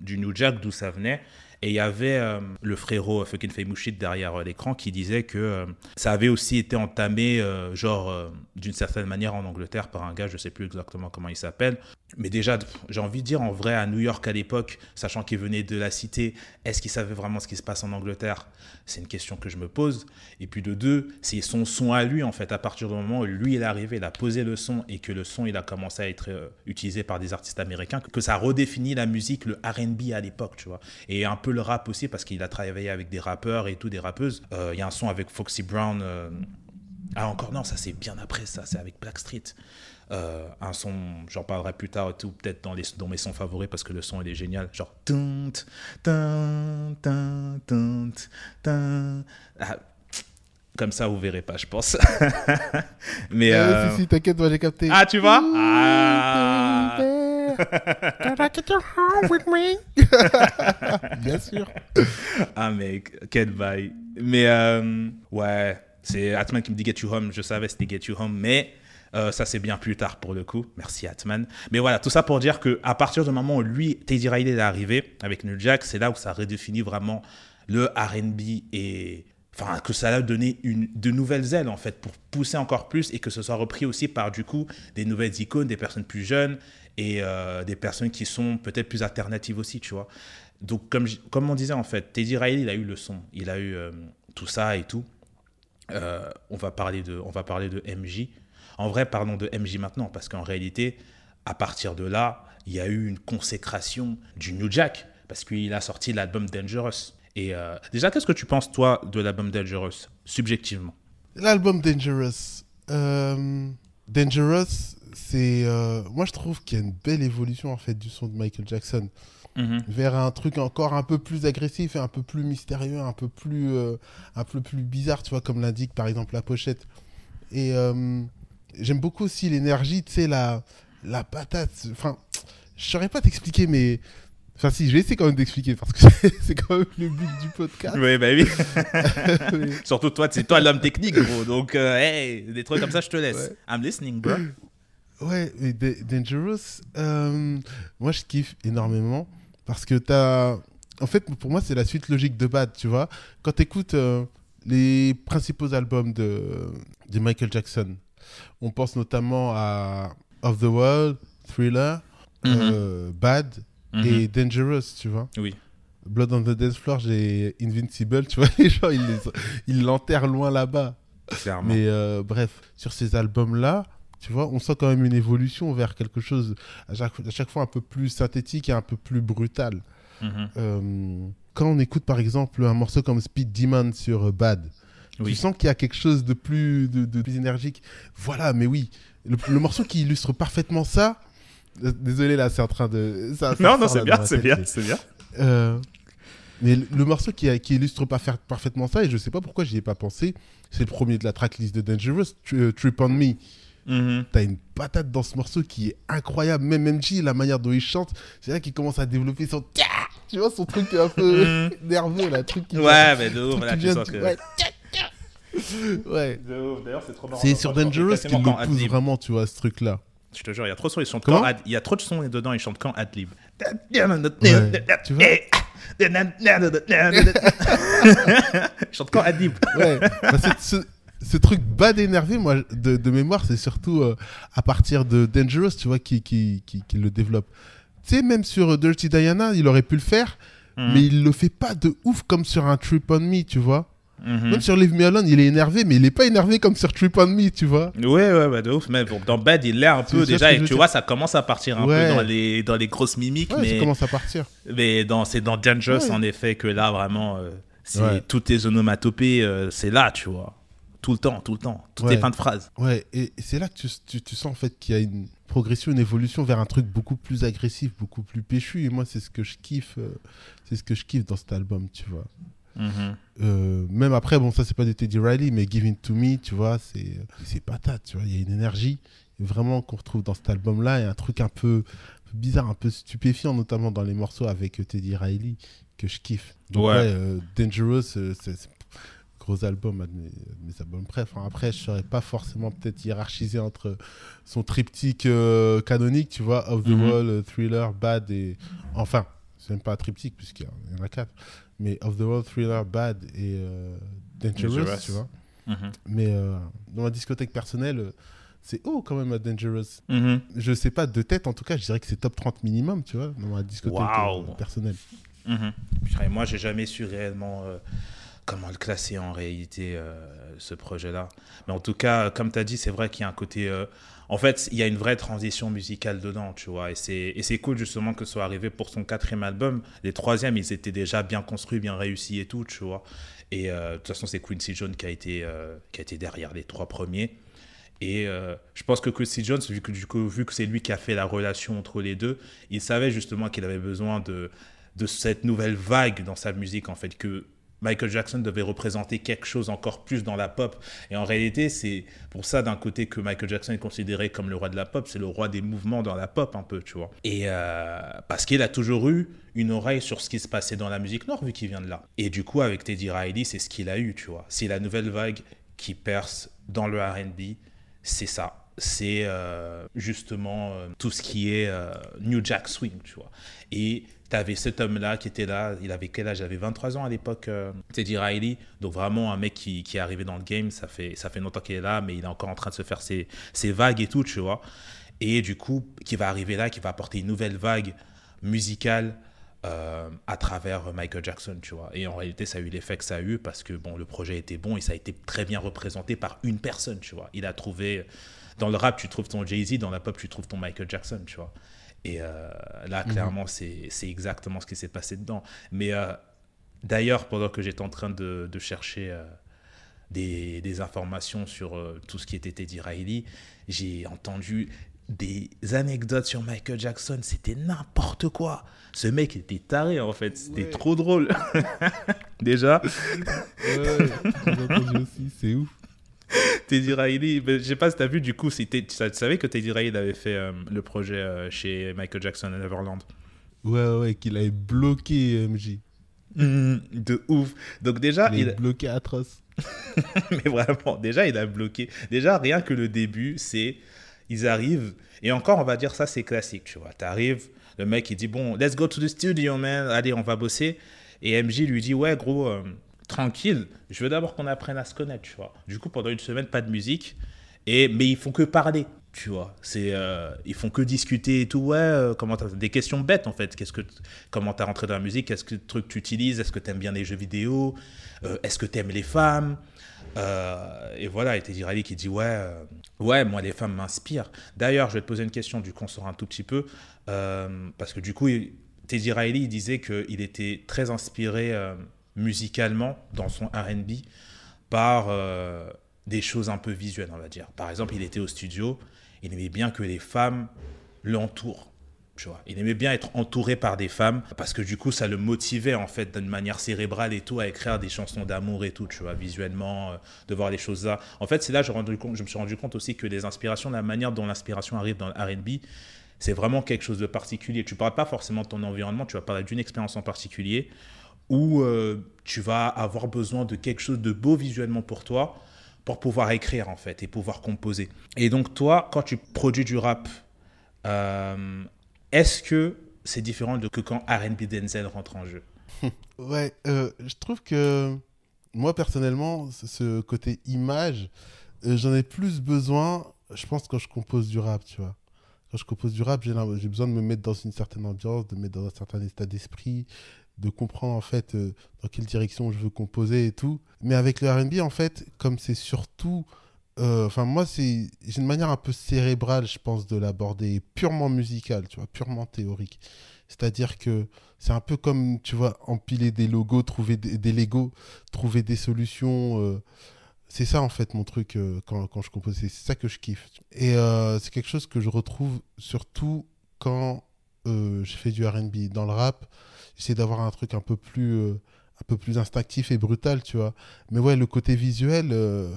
du New Jack, d'où ça venait. Et il y avait euh, le frérot Fucking Famous Shit derrière euh, l'écran qui disait que euh, ça avait aussi été entamé, euh, genre, euh, d'une certaine manière en Angleterre par un gars, je sais plus exactement comment il s'appelle. Mais déjà, j'ai envie de dire, en vrai, à New York à l'époque, sachant qu'il venait de la cité, est-ce qu'il savait vraiment ce qui se passe en Angleterre? C'est une question que je me pose. Et puis de deux, c'est son son à lui, en fait, à partir du moment où lui, il est arrivé, il a posé le son et que le son, il a commencé à être euh, utilisé par des artistes américains, que ça redéfinit la musique, le RB à l'époque, tu vois. Et un peu le rap aussi, parce qu'il a travaillé avec des rappeurs et tout, des rappeuses. Euh, Il y a un son avec Foxy Brown. euh, Ah, encore non, ça c'est bien après, ça, c'est avec Blackstreet. Euh, un son, j'en parlerai plus tard et tout, peut-être dans, les, dans mes sons favoris parce que le son il est génial. Genre. Ah, comme ça, vous verrez pas, je pense. Mais. Ah, euh, si, si, t'inquiète, moi j'ai capté. Ah, tu vois? Ah Can I get you home with me? Bien sûr. Ah mec, quel bail. Mais euh, ouais, c'est Atman qui me dit Get You Home. Je savais c'était Get You Home, mais euh, ça c'est bien plus tard pour le coup. Merci Atman. Mais voilà, tout ça pour dire que à partir du moment où lui, Teddy Riley est arrivé avec New Jack, c'est là où ça redéfinit vraiment le R&B et enfin que ça a donné une, de nouvelles ailes en fait pour pousser encore plus et que ce soit repris aussi par du coup des nouvelles icônes, des personnes plus jeunes et euh, des personnes qui sont peut-être plus alternatives aussi, tu vois. Donc comme, comme on disait en fait, Teddy Riley il a eu le son, il a eu euh, tout ça et tout. Euh, on va parler de, on va parler de MJ. En vrai, parlons de MJ maintenant parce qu'en réalité, à partir de là, il y a eu une consécration du New Jack parce qu'il a sorti l'album Dangerous. Et déjà, qu'est-ce que tu penses toi de l'album Dangerous subjectivement? L'album Dangerous. Dangerous, c'est. euh, moi, je trouve qu'il y a une belle évolution en fait du son de Michael Jackson vers un truc encore un peu plus agressif et un peu plus mystérieux, un peu plus, euh, un peu plus bizarre, tu vois, comme l'indique par exemple la pochette. Et euh, j'aime beaucoup aussi l'énergie, tu sais, la, la patate. Enfin, je saurais pas t'expliquer, mais. Enfin, si, je vais essayer quand même d'expliquer parce que c'est- quand même le but du podcast. Oui, bah oui. Surtout toi, c'est toi l'homme technique, gros. Donc, euh, hey, des trucs comme ça, je te laisse. Ouais. I'm listening, bro. Ouais, mais Da- Dangerous, euh, moi je kiffe énormément parce que t'as. En fait, pour moi, c'est la suite logique de Bad, tu vois. Quand t'écoutes euh, les principaux albums de, de Michael Jackson, on pense notamment à Of the World, Thriller, euh, Bad et Dangerous, tu vois. Oui. Blood on the Dance Floor, j'ai Invincible, tu vois. Les gens, ils l'enterrent loin là-bas. Clairement. Mais euh, bref, sur ces albums-là, tu vois, on sent quand même une évolution vers quelque chose à chaque, à chaque fois un peu plus synthétique et un peu plus brutal. Mhm. Euh, quand on écoute par exemple un morceau comme Speed Demon sur euh, Bad, Oui. tu sens qu'il y a quelque chose de plus, de, de plus énergique. Voilà, mais oui, le, le morceau qui illustre parfaitement ça. euh, Désolé là, c'est en train de. ça- ça Non, non, c'est bien, c'est bien, c'est bien. euh, mais le, le morceau qui, a- qui illustre pas faire- parfaitement ça, et je sais pas pourquoi j'y ai pas pensé, c'est le premier de la tracklist de Dangerous, Tri- Trip on Me. Mhm. T'as une patate dans ce morceau qui est incroyable. Même MJ, la manière dont il chante, c'est là qu'il commence à développer son. Tu vois, son truc un peu nerveux, là. Truc qui Ouais, mais de ouf, là, tu sens que. Ouais. Ouais. De ouf, D'ailleurs, c'est trop marrant. C'est sur Dangerous qu'il le pousse ad-lib. vraiment, tu vois, ce truc-là. Je te jure, il y a trop de sons, ils chantent quand ad- Il y a trop de sons dedans, ils chantent quand ad-lib. tu vois Ils chantent quand ad-lib. Ouais. Bah, c'est- ce, truc bad énervé, moi, de, de mémoire, c'est surtout euh, à partir de Dangerous, tu vois, qui, qui, qui, qui le développe. Tu sais, même sur euh, Dirty Diana, il aurait pu le faire, Mhm. mais il le fait pas de ouf comme sur un Trip on Me, tu vois. Mhm. Même sur Leave Me Alone, il est énervé, mais il est pas énervé comme sur Trip on Me, tu vois. Ouais, ouais, de ouf. Mais bon, dans Bad, il l'est un peu déjà. Et tu vois, ça commence à partir un Ouais. peu dans les, dans les grosses mimiques. Ouais, ça mais commence à partir. mais dans, c'est dans Dangerous, Ouais. en effet, que là, vraiment, euh, c'est toutes les onomatopées, euh, c'est là, tu vois. Tout le temps, tout le temps. Toutes Ouais. les fins de phrases. Ouais, et c'est là que tu, tu, tu sens en fait qu'il y a une progression, une évolution vers un truc beaucoup plus agressif, beaucoup plus péchu. Et moi, c'est ce que je kiffe, euh, c'est ce que je kiffe dans cet album, tu vois. Mhm. Euh, même après, bon, ça c'est pas de Teddy Riley, mais Give It to Me, tu vois, c'est c'est patate, tu vois. Il y a une énergie vraiment qu'on retrouve dans cet album-là et un truc un peu, bizarre, un peu stupéfiant, notamment dans les morceaux avec euh, Teddy Riley que je kiffe. Donc, Ouais. ouais, euh, Dangerous, c'est gros album, un de mes, de mes albums préf. Après, je saurais pas forcément peut-être hiérarchiser entre son triptyque euh, canonique, tu vois, Of the Mhm. Wall, euh, Thriller, Bad et enfin c'est même pas un triptyque, puisqu'il y en a quatre. Mais Of the World, Thriller, Bad et euh, Dangerous, Dangerous. tu vois. Mhm. Mais euh, dans ma discothèque personnelle, c'est haut quand même à Dangerous. Mhm. Je sais pas de tête, en tout cas, je dirais que c'est top 30 minimum, tu vois, dans ma discothèque personnelle. Et moi, j'ai jamais su réellement euh, comment le classer en réalité, euh, ce projet-là. Mais en tout cas, comme tu as dit, c'est vrai qu'il y a un côté. euh, en fait, il y a une vraie transition musicale dedans, tu vois. Et c'est, cool justement que ce soit arrivé pour son quatrième album. Les troisièmes, ils étaient déjà bien construits, bien réussis et tout, tu vois. Et euh, de toute façon, c'est Quincy Jones qui a été, qui a été derrière les trois premiers. Et je pense que Quincy Jones, vu que, vu que c'est lui qui a fait la relation entre les deux, il savait justement qu'il avait besoin de, de cette nouvelle vague dans sa musique, en fait, que Michael Jackson devait représenter quelque chose encore plus dans la pop. Et en réalité, c'est pour ça, d'un côté, que Michael Jackson est considéré comme le roi de la pop, c'est le roi des mouvements dans la pop, un peu, tu vois. Et euh, parce qu'il a toujours eu une oreille sur ce qui se passait dans la musique noire, vu qu'il vient de là. Et du coup, avec Teddy Riley, c'est ce qu'il a eu, tu vois. C'est la nouvelle vague qui perce dans le RB, c'est ça. C'est euh, justement euh, tout ce qui est New Jack Swing, tu vois. Et tu avais cet homme-là qui était là, il avait quel âge? Il avait 23 ans à l'époque, euh, Teddy Riley. Donc vraiment un mec qui, qui est arrivé dans le game, ça fait, ça fait longtemps qu'il est là, mais il est encore en train de se faire ses, ses vagues et tout, tu vois. Et du coup, qui va arriver là, qui va apporter une nouvelle vague musicale euh, à travers Michael Jackson, tu vois. Et en réalité, ça a eu l'effet que ça a eu parce que bon, le projet était bon et ça a été très bien représenté par une personne, tu vois. Il a trouvé dans le rap, tu trouves ton Jay-Z, dans la pop, tu trouves ton Michael Jackson, tu vois. Et euh, là, clairement, c'est c'est exactement ce qui s'est passé dedans. Mais euh, d'ailleurs, pendant que j'étais en train de, de chercher euh, des, des informations sur euh, tout ce qui était Teddy Riley, j'ai entendu des anecdotes sur Michael Jackson. C'était n'importe quoi. Ce mec était taré, en fait. C'était Ouais. trop drôle. Déjà, Ouais, j'ai entendu aussi, c'est ouf. Teddy Riley, ben, je sais pas si t'as vu, du coup, c'était- tu sa- tu savais que Teddy Riley avait fait euh, le projet euh, chez Michael Jackson à Neverland. Ouais, ouais, qu'il avait bloqué MJ. Mhm, de ouf. Donc déjà, Il il, bloqué atroce. mais vraiment, déjà, il a bloqué. Déjà, rien que le début, c'est ils arrivent et encore, on va dire ça, c'est classique, tu vois. T'arrives, le mec il dit bon, let's go to the studio, man. Allez, on va bosser. Et MJ lui dit ouais, gros, euh, tranquille. Je veux d'abord qu'on apprenne à se connaître, tu vois. Du coup, pendant une semaine, pas de musique. Et mais ils font que parler. Tu vois, c'est euh, ils font que discuter et tout. Ouais, euh, comment des questions bêtes en fait. Qu'est-ce que comment t'as rentré dans la musique? Qu'est-ce que truc tu utilises Est-ce que t'aimes bien les jeux vidéo? Euh, Est-ce que t'aimes les femmes? Et voilà, et Teddy Riley qui dit ouais, ouais, moi les femmes m'inspirent. D'ailleurs, je vais te poser une question. Du coup, on un tout petit peu parce que du coup, Teddy Riley il disait qu'il était très inspiré musicalement dans son R&B par euh, des choses un peu visuelles, on va dire. Par exemple, il était au studio, il aimait bien que les femmes l'entourent. Tu vois, il aimait bien être entouré par des femmes parce que du coup, ça le motivait en fait d'une manière cérébrale et tout à écrire des chansons d'amour et tout, tu vois, visuellement, euh, de voir les choses là. En fait, c'est là que je, compte- je me suis rendu compte aussi que les inspirations, la manière dont l'inspiration arrive dans le R&B, c'est vraiment quelque chose de particulier. Tu parles pas forcément de ton environnement, tu vas parler d'une expérience en particulier où euh, tu vas avoir besoin de quelque chose de beau visuellement pour toi pour pouvoir écrire en fait et pouvoir composer. Et donc toi, quand tu produis du rap, euh, est-ce que c'est différent de que quand R&B Denzel rentre en jeu? Ouais, euh, je trouve que moi personnellement, ce- côté image, j'en ai plus besoin, je pense, quand je compose du rap, tu vois. Quand je compose du rap, j'ai besoin de me mettre dans une certaine ambiance, de me mettre dans un certain état d'esprit, de comprendre en fait euh, dans quelle direction je veux composer et tout. Mais avec le RB, en fait, comme c'est surtout. euh, Enfin, moi, c'est j'ai une manière un peu cérébrale, je pense, de l'aborder, purement musicale, tu vois, purement théorique. C'est-à-dire que c'est un peu comme, tu vois, empiler des logos, trouver des, des Legos, trouver des solutions. euh, c'est ça, en fait, mon truc euh, quand, quand je compose. C'est ça que je kiffe. Et euh, c'est quelque chose que je retrouve surtout quand euh, je fais du RB. Dans le rap, j'essaie d'avoir un truc un peu plus. euh, un peu plus instinctif et brutal, tu vois. Mais ouais, le côté visuel, euh,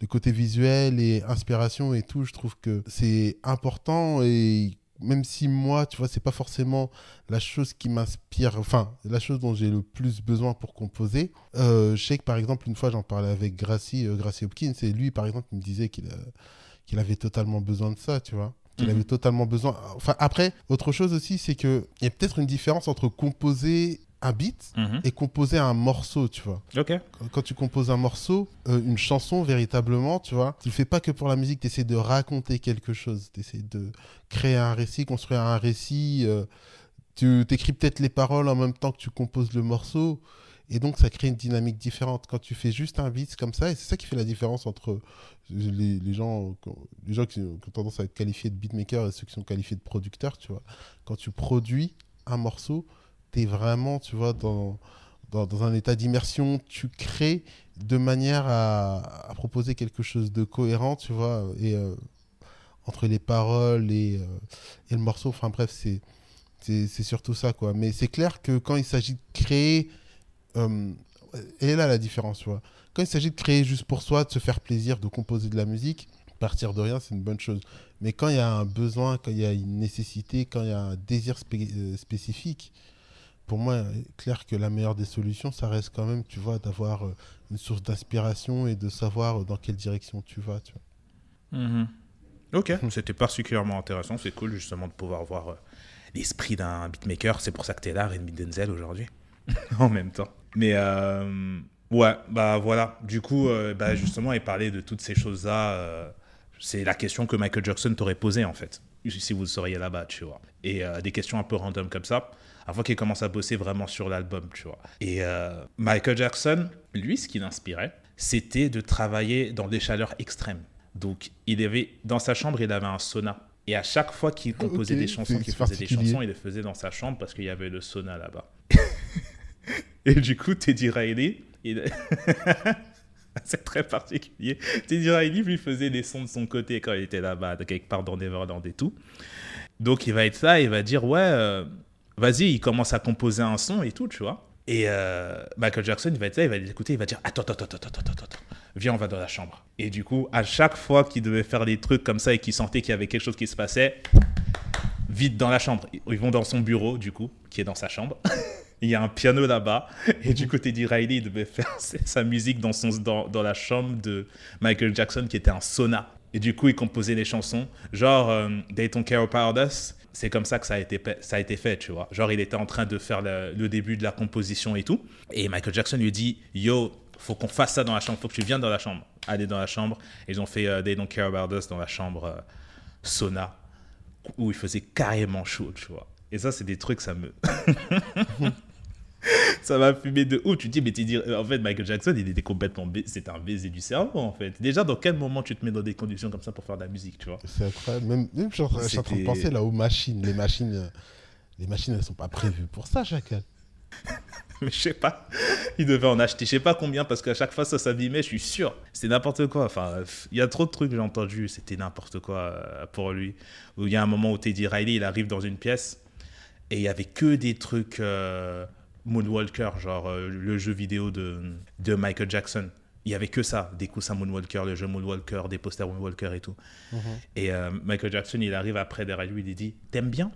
le côté visuel et inspiration et tout, je trouve que c'est important et même si moi, tu vois, c'est pas forcément la chose qui m'inspire, enfin, la chose dont j'ai le plus besoin pour composer. Euh, je sais que par exemple, une fois, j'en parlais avec Gracie, Gracie Hopkins, et lui, par exemple, il me disait qu'il qu'il avait totalement besoin de ça, tu vois. Qu'il Mhm. avait totalement besoin. Enfin, après, autre chose aussi, c'est qu'il y a peut-être une différence entre composer un beat Mhm. et composer un morceau, tu vois. Ok. Quand- Quand tu composes un morceau, euh, une chanson véritablement, tu vois, tu le fais pas que pour la musique, tu essaies de raconter quelque chose, tu essaies de créer un récit, construire un récit, euh, tu écris peut-être les paroles en même temps que tu composes le morceau, et donc ça crée une dynamique différente. Quand tu fais juste un beat comme ça, et c'est ça qui fait la différence entre les, les gens, les gens qui, ont tendance à être qualifiés de beatmakers et ceux qui sont qualifiés de producteurs, tu vois. Quand tu produis un morceau, tu es vraiment, tu vois, dans, dans, un état d'immersion, tu crées de manière à, proposer quelque chose de cohérent, tu vois, et euh, entre les paroles et, euh, et le morceau, enfin bref, c'est surtout ça, quoi. Mais c'est clair que quand il s'agit de créer, euh, et là la différence, tu vois, quand il s'agit de créer juste pour soi, de se faire plaisir, de composer de la musique, partir de rien, c'est une bonne chose. Mais quand il y a un besoin, quand il y a une nécessité, quand il y a un désir spé- euh, spécifique, pour moi, il est clair que la meilleure des solutions, ça reste quand même, tu vois, d'avoir euh, une source d'inspiration et de savoir dans quelle direction tu vas, tu vois. Mhm. Ok, c'était particulièrement intéressant. C'est cool justement de pouvoir voir l'esprit d'un beatmaker. C'est pour ça que tu es là, Rémi Denzel, aujourd'hui. en même temps. Mais euh, ouais, bah voilà. Du coup, euh, bah, justement, et parler de toutes ces choses-là, euh, c'est la question que Michael Jackson t'aurait posée en fait, si vous seriez là-bas, tu vois. Et des questions un peu random comme ça, avant qu'il commence à bosser vraiment sur l'album, tu vois. Et euh, Michael Jackson, lui, ce qui l'inspirait, c'était de travailler dans des chaleurs extrêmes. Donc, il avait dans sa chambre, il avait un sauna. Et à chaque fois qu'il composait des chansons, qu'il faisait des chansons, il les faisait dans sa chambre parce qu'il y avait le sauna là-bas. Et du coup, Teddy Riley, il- c'est très particulier. Teddy Riley lui faisait des sons de son côté quand il était là-bas, quelque part dans Neverland et tout. Donc il va être là, il va dire ouais, euh, vas-y, il commence à composer un son et tout, tu vois. Et euh, Michael Jackson, il va être là, il va l'écouter, il va dire attends, attends, attends, attends, attends, attends, viens, on va dans la chambre. Et du coup, à chaque fois qu'il devait faire des trucs comme ça et qu'il sentait qu'il y avait quelque chose qui se passait, vite dans la chambre. Ils vont dans son bureau, du coup, qui est dans sa chambre. Il y a un piano là-bas. Et du coup, Teddy Riley, il devait faire sa musique dans, la chambre de Michael Jackson, qui était un sauna. Et du coup, il composait les chansons. Genre, euh, They Care About Us, c'est comme ça que ça a, été, ça a été fait, tu vois. Genre, il était en train de faire le, début de la composition et tout. Et Michael Jackson lui dit Yo, faut qu'on fasse ça dans la chambre, faut que tu viennes dans la chambre. Allez dans la chambre. Ils ont fait euh, They Care About Us dans la chambre euh, sauna, où il faisait carrément chaud, tu vois. Et ça, c'est des trucs, ça me. ça m'a fumé de ouf. Tu te dis, mais tu dis, en fait, Michael Jackson, il était complètement. ba- C'était un baiser du cerveau, en fait. Déjà, dans quel moment tu te mets dans des conditions comme ça pour faire de la musique, tu vois? C'est incroyable. Même, même je suis en train- je suis en train de penser là aux machines. Les machines, euh, les machines, elles sont pas prévues pour ça, chacal. Mais je sais pas. Il devait en acheter, je sais pas combien, parce qu'à chaque fois, ça s'abîmait, je suis sûr. C'est n'importe quoi. Enfin, il y a trop de trucs que j'ai entendu, c'était n'importe quoi euh, pour lui. Où il y a un moment où Teddy Riley, il arrive dans une pièce et il y avait que des trucs euh, Moonwalker, genre euh, le jeu vidéo de, de Michael Jackson. Il y avait que ça, des coussins Moonwalker, le jeu Moonwalker, des posters Moonwalker et tout. Et euh, Michael Jackson, il arrive après derrière lui, il dit T'aimes bien?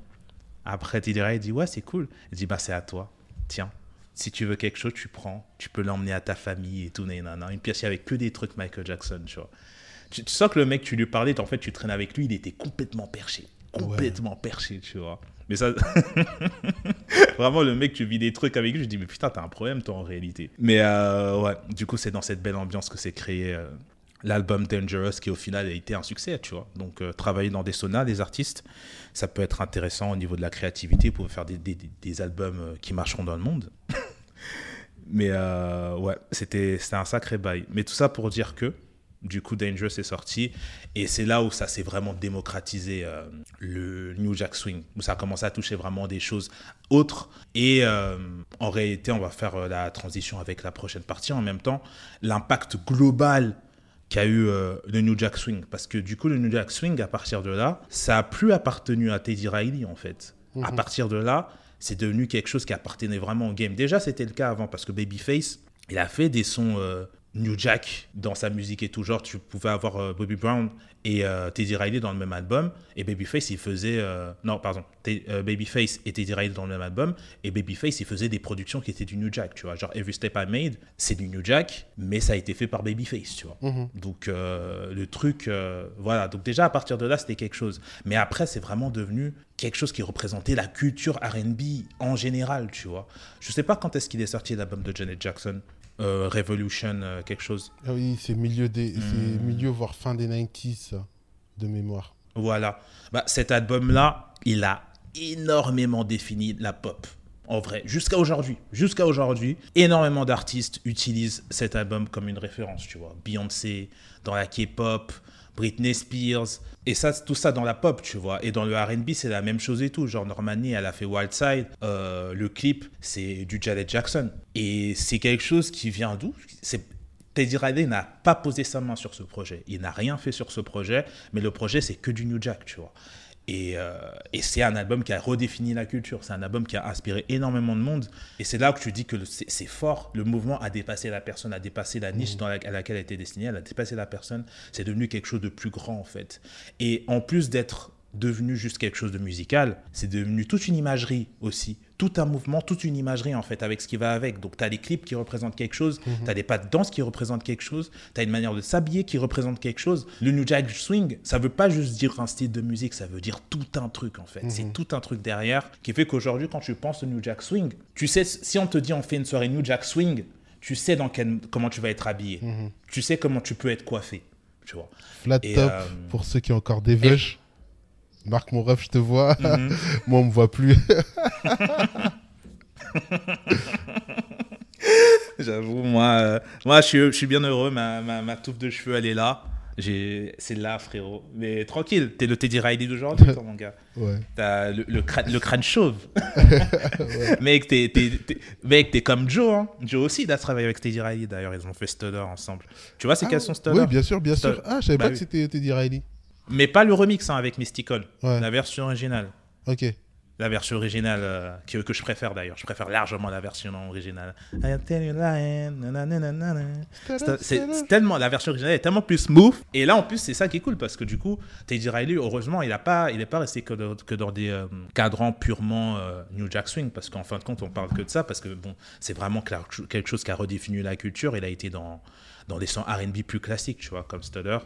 Après, Teddy Riley dit Ouais, c'est cool. Il dit Bah, c'est à toi. Tiens, si tu veux quelque chose, tu prends. Tu peux l'emmener à ta famille et tout. nanana. Une pièce avec que des trucs Michael Jackson, tu vois. Tu, tu sens que le mec, tu lui parlais, en fait, tu traînes avec lui, il était complètement perché. Complètement perché, tu vois. Ça. Vraiment, le mec, tu vis des trucs avec lui, je dis, mais putain, t'as un problème, toi, en réalité. Mais euh, ouais, du coup, c'est dans cette belle ambiance que s'est créé euh, l'album Dangerous, qui au final a été un succès, tu vois. Donc, euh, travailler dans des saunas, des artistes, ça peut être intéressant au niveau de la créativité pour faire des, des- albums qui marcheront dans le monde. Mais ouais, c'était un sacré bail. Mais tout ça pour dire que, du coup, Dangerous est sorti. Et c'est là où ça s'est vraiment démocratisé, euh, le New Jack Swing. Où ça a commencé à toucher vraiment des choses autres. Et euh, en réalité, on va faire euh, la transition avec la prochaine partie. En même temps, l'impact global qu'a eu le New Jack Swing. Parce que du coup, le New Jack Swing, à partir de là, ça a plus appartenu à Teddy Riley, en fait. À partir de là, c'est devenu quelque chose qui appartenait vraiment au game. Déjà, c'était le cas avant, parce que Babyface, il a fait des sons New Jack dans sa musique et tout. Genre, tu pouvais avoir euh, Bobby Brown et euh, Teddy Riley dans le même album. Et Babyface, il faisait. euh, non, pardon. Babyface et Teddy Riley dans le même album. Et Babyface, il faisait des productions qui étaient du New Jack, tu vois. Genre, Every Step I Made, c'est du New Jack, mais ça a été fait par Babyface, tu vois. Donc, euh, le truc. voilà. Donc, déjà, à partir de là, c'était quelque chose. Mais après, c'est vraiment devenu quelque chose qui représentait la culture RB en général, tu vois. Je sais pas quand est-ce qu'il est sorti l'album de Janet Jackson. Euh, Revolution, euh, quelque chose. Ah oui, c'est milieu, des... C'est milieu, voire fin des 90s, ça, de mémoire. Voilà. Bah, cet album-là, il a énormément défini la pop. En vrai, jusqu'à aujourd'hui, jusqu'à aujourd'hui, énormément d'artistes utilisent cet album comme une référence, tu vois. Beyoncé, dans la K-pop, Britney Spears, et ça, tout ça dans la pop, tu vois. Et dans le R&B, c'est la même chose et tout. Genre Normani, elle a fait Wild Side, euh, le clip, c'est du Janet Jackson. Et c'est quelque chose qui vient d'où? Teddy Riley n'a pas posé sa main sur ce projet. Il n'a rien fait sur ce projet, mais le projet, c'est que du New Jack, tu vois. Et, euh, et c'est un album qui a redéfini la culture. C'est un album qui a inspiré énormément de monde. Et c'est là que tu dis que c'est fort. Le mouvement a dépassé la personne, a dépassé la niche dans la- à laquelle elle était destinée. Elle a dépassé la personne. C'est devenu quelque chose de plus grand, en fait. Et en plus d'être devenu juste quelque chose de musical, c'est devenu toute une imagerie aussi, tout un mouvement, toute une imagerie en fait avec ce qui va avec. Donc tu as des clips qui représentent quelque chose, tu as des pas de danse qui représentent quelque chose, tu as une manière de s'habiller qui représente quelque chose. Le New Jack Swing, ça veut pas juste dire un style de musique, ça veut dire tout un truc en fait. C'est tout un truc derrière qui fait qu'aujourd'hui quand tu penses au New Jack Swing, tu sais si on te dit on fait une soirée New Jack Swing, tu sais dans quel, comment tu vas être habillé. Tu sais comment tu peux être coiffé, tu vois. Flat Et, top, euh, pour ceux qui ont encore des veuches. Marc, mon rêve, je te vois. Moi, on me voit plus. J'avoue, moi, euh, moi je, suis, je suis bien heureux. Ma, ma, ma touffe de cheveux, elle est là. J'ai- C'est là, frérot. Mais tranquille, t'es le Teddy Riley d'aujourd'hui, toi, mon gars. ouais. T'as le, le, crâne, le crâne chauve. Mec, t'es t'es- t'es- mec, t'es comme Joe. Hein. Joe aussi, il a travaillé avec Teddy Riley. D'ailleurs, ils ont fait Stutter ensemble. Tu vois, c'est quelles sont Stutter Oui, bien sûr, bien sûr. Ah, je savais Bah pas oui. que c'était Teddy Riley. Mais pas le remix hein, avec Mystical. Ouais. La version originale. Ok. La version originale euh, que, que je préfère d'ailleurs. Je préfère largement la version originale. C'est tellement la version originale est tellement plus smooth. Et là en plus c'est ça qui est cool parce que du coup Teddy Riley heureusement il a pas il est pas resté que, dans- que dans des euh, cadrans purement euh, New Jack Swing parce qu'en fin de compte on parle que de ça parce que bon c'est vraiment quelque chose qui a redéfini la culture. Il a été dans dans des sons R&B plus classiques tu vois comme Stutter.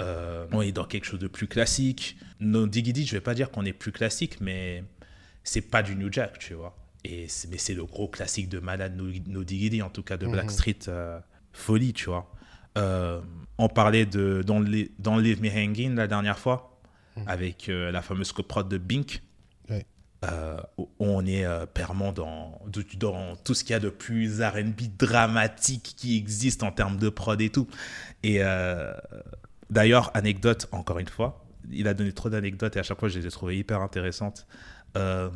Euh, on est dans quelque chose de plus classique. No Diggity, je vais pas dire qu'on est plus classique, mais c'est pas du New Jack, tu vois. Et mais c'est le gros classique de malade No, No Diggity, en tout cas de Blackstreet, euh, folie, tu vois. Euh, on parlait de dans, les, dans Leave Me Hanging la dernière fois, avec euh, la fameuse coprode de Bink. Ouais. On est permanent dans, dans tout ce qu'il y a de plus RB dramatique qui existe en termes de prod et tout. Et d'ailleurs, anecdote, encore une fois, il a donné trop d'anecdotes et à chaque fois, je les ai trouvées hyper intéressantes. Euh,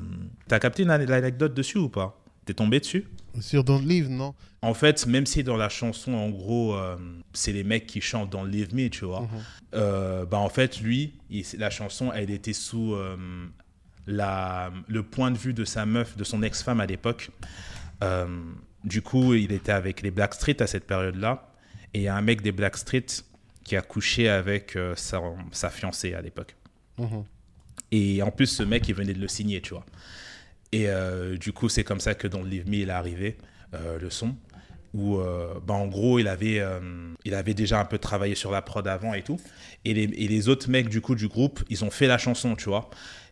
T'as capté l'anecdote dessus ou pas? T'es tombé dessus? Sur Don't Leave, non en fait, même si dans la chanson, en gros, euh, c'est les mecs qui chantent dans Leave Me, tu vois, euh, bah en fait, lui, il- la chanson, elle était sous euh, la, le point de vue de sa meuf, de son ex-femme à l'époque. Du coup, il était avec les Blackstreet à cette période-là. Et il y a un mec des Blackstreet qui a couché avec euh, sa, sa fiancée à l'époque. Mhm. Et en plus, ce mec, il venait de le signer, tu vois. Et euh, du coup, c'est comme ça que dans Leave Me, il est arrivé, euh, le son. Où, bah, en gros, il avait, il avait déjà un peu travaillé sur la prod avant et tout. Et les, et les autres mecs, du coup, du groupe, ils ont fait la chanson, tu vois.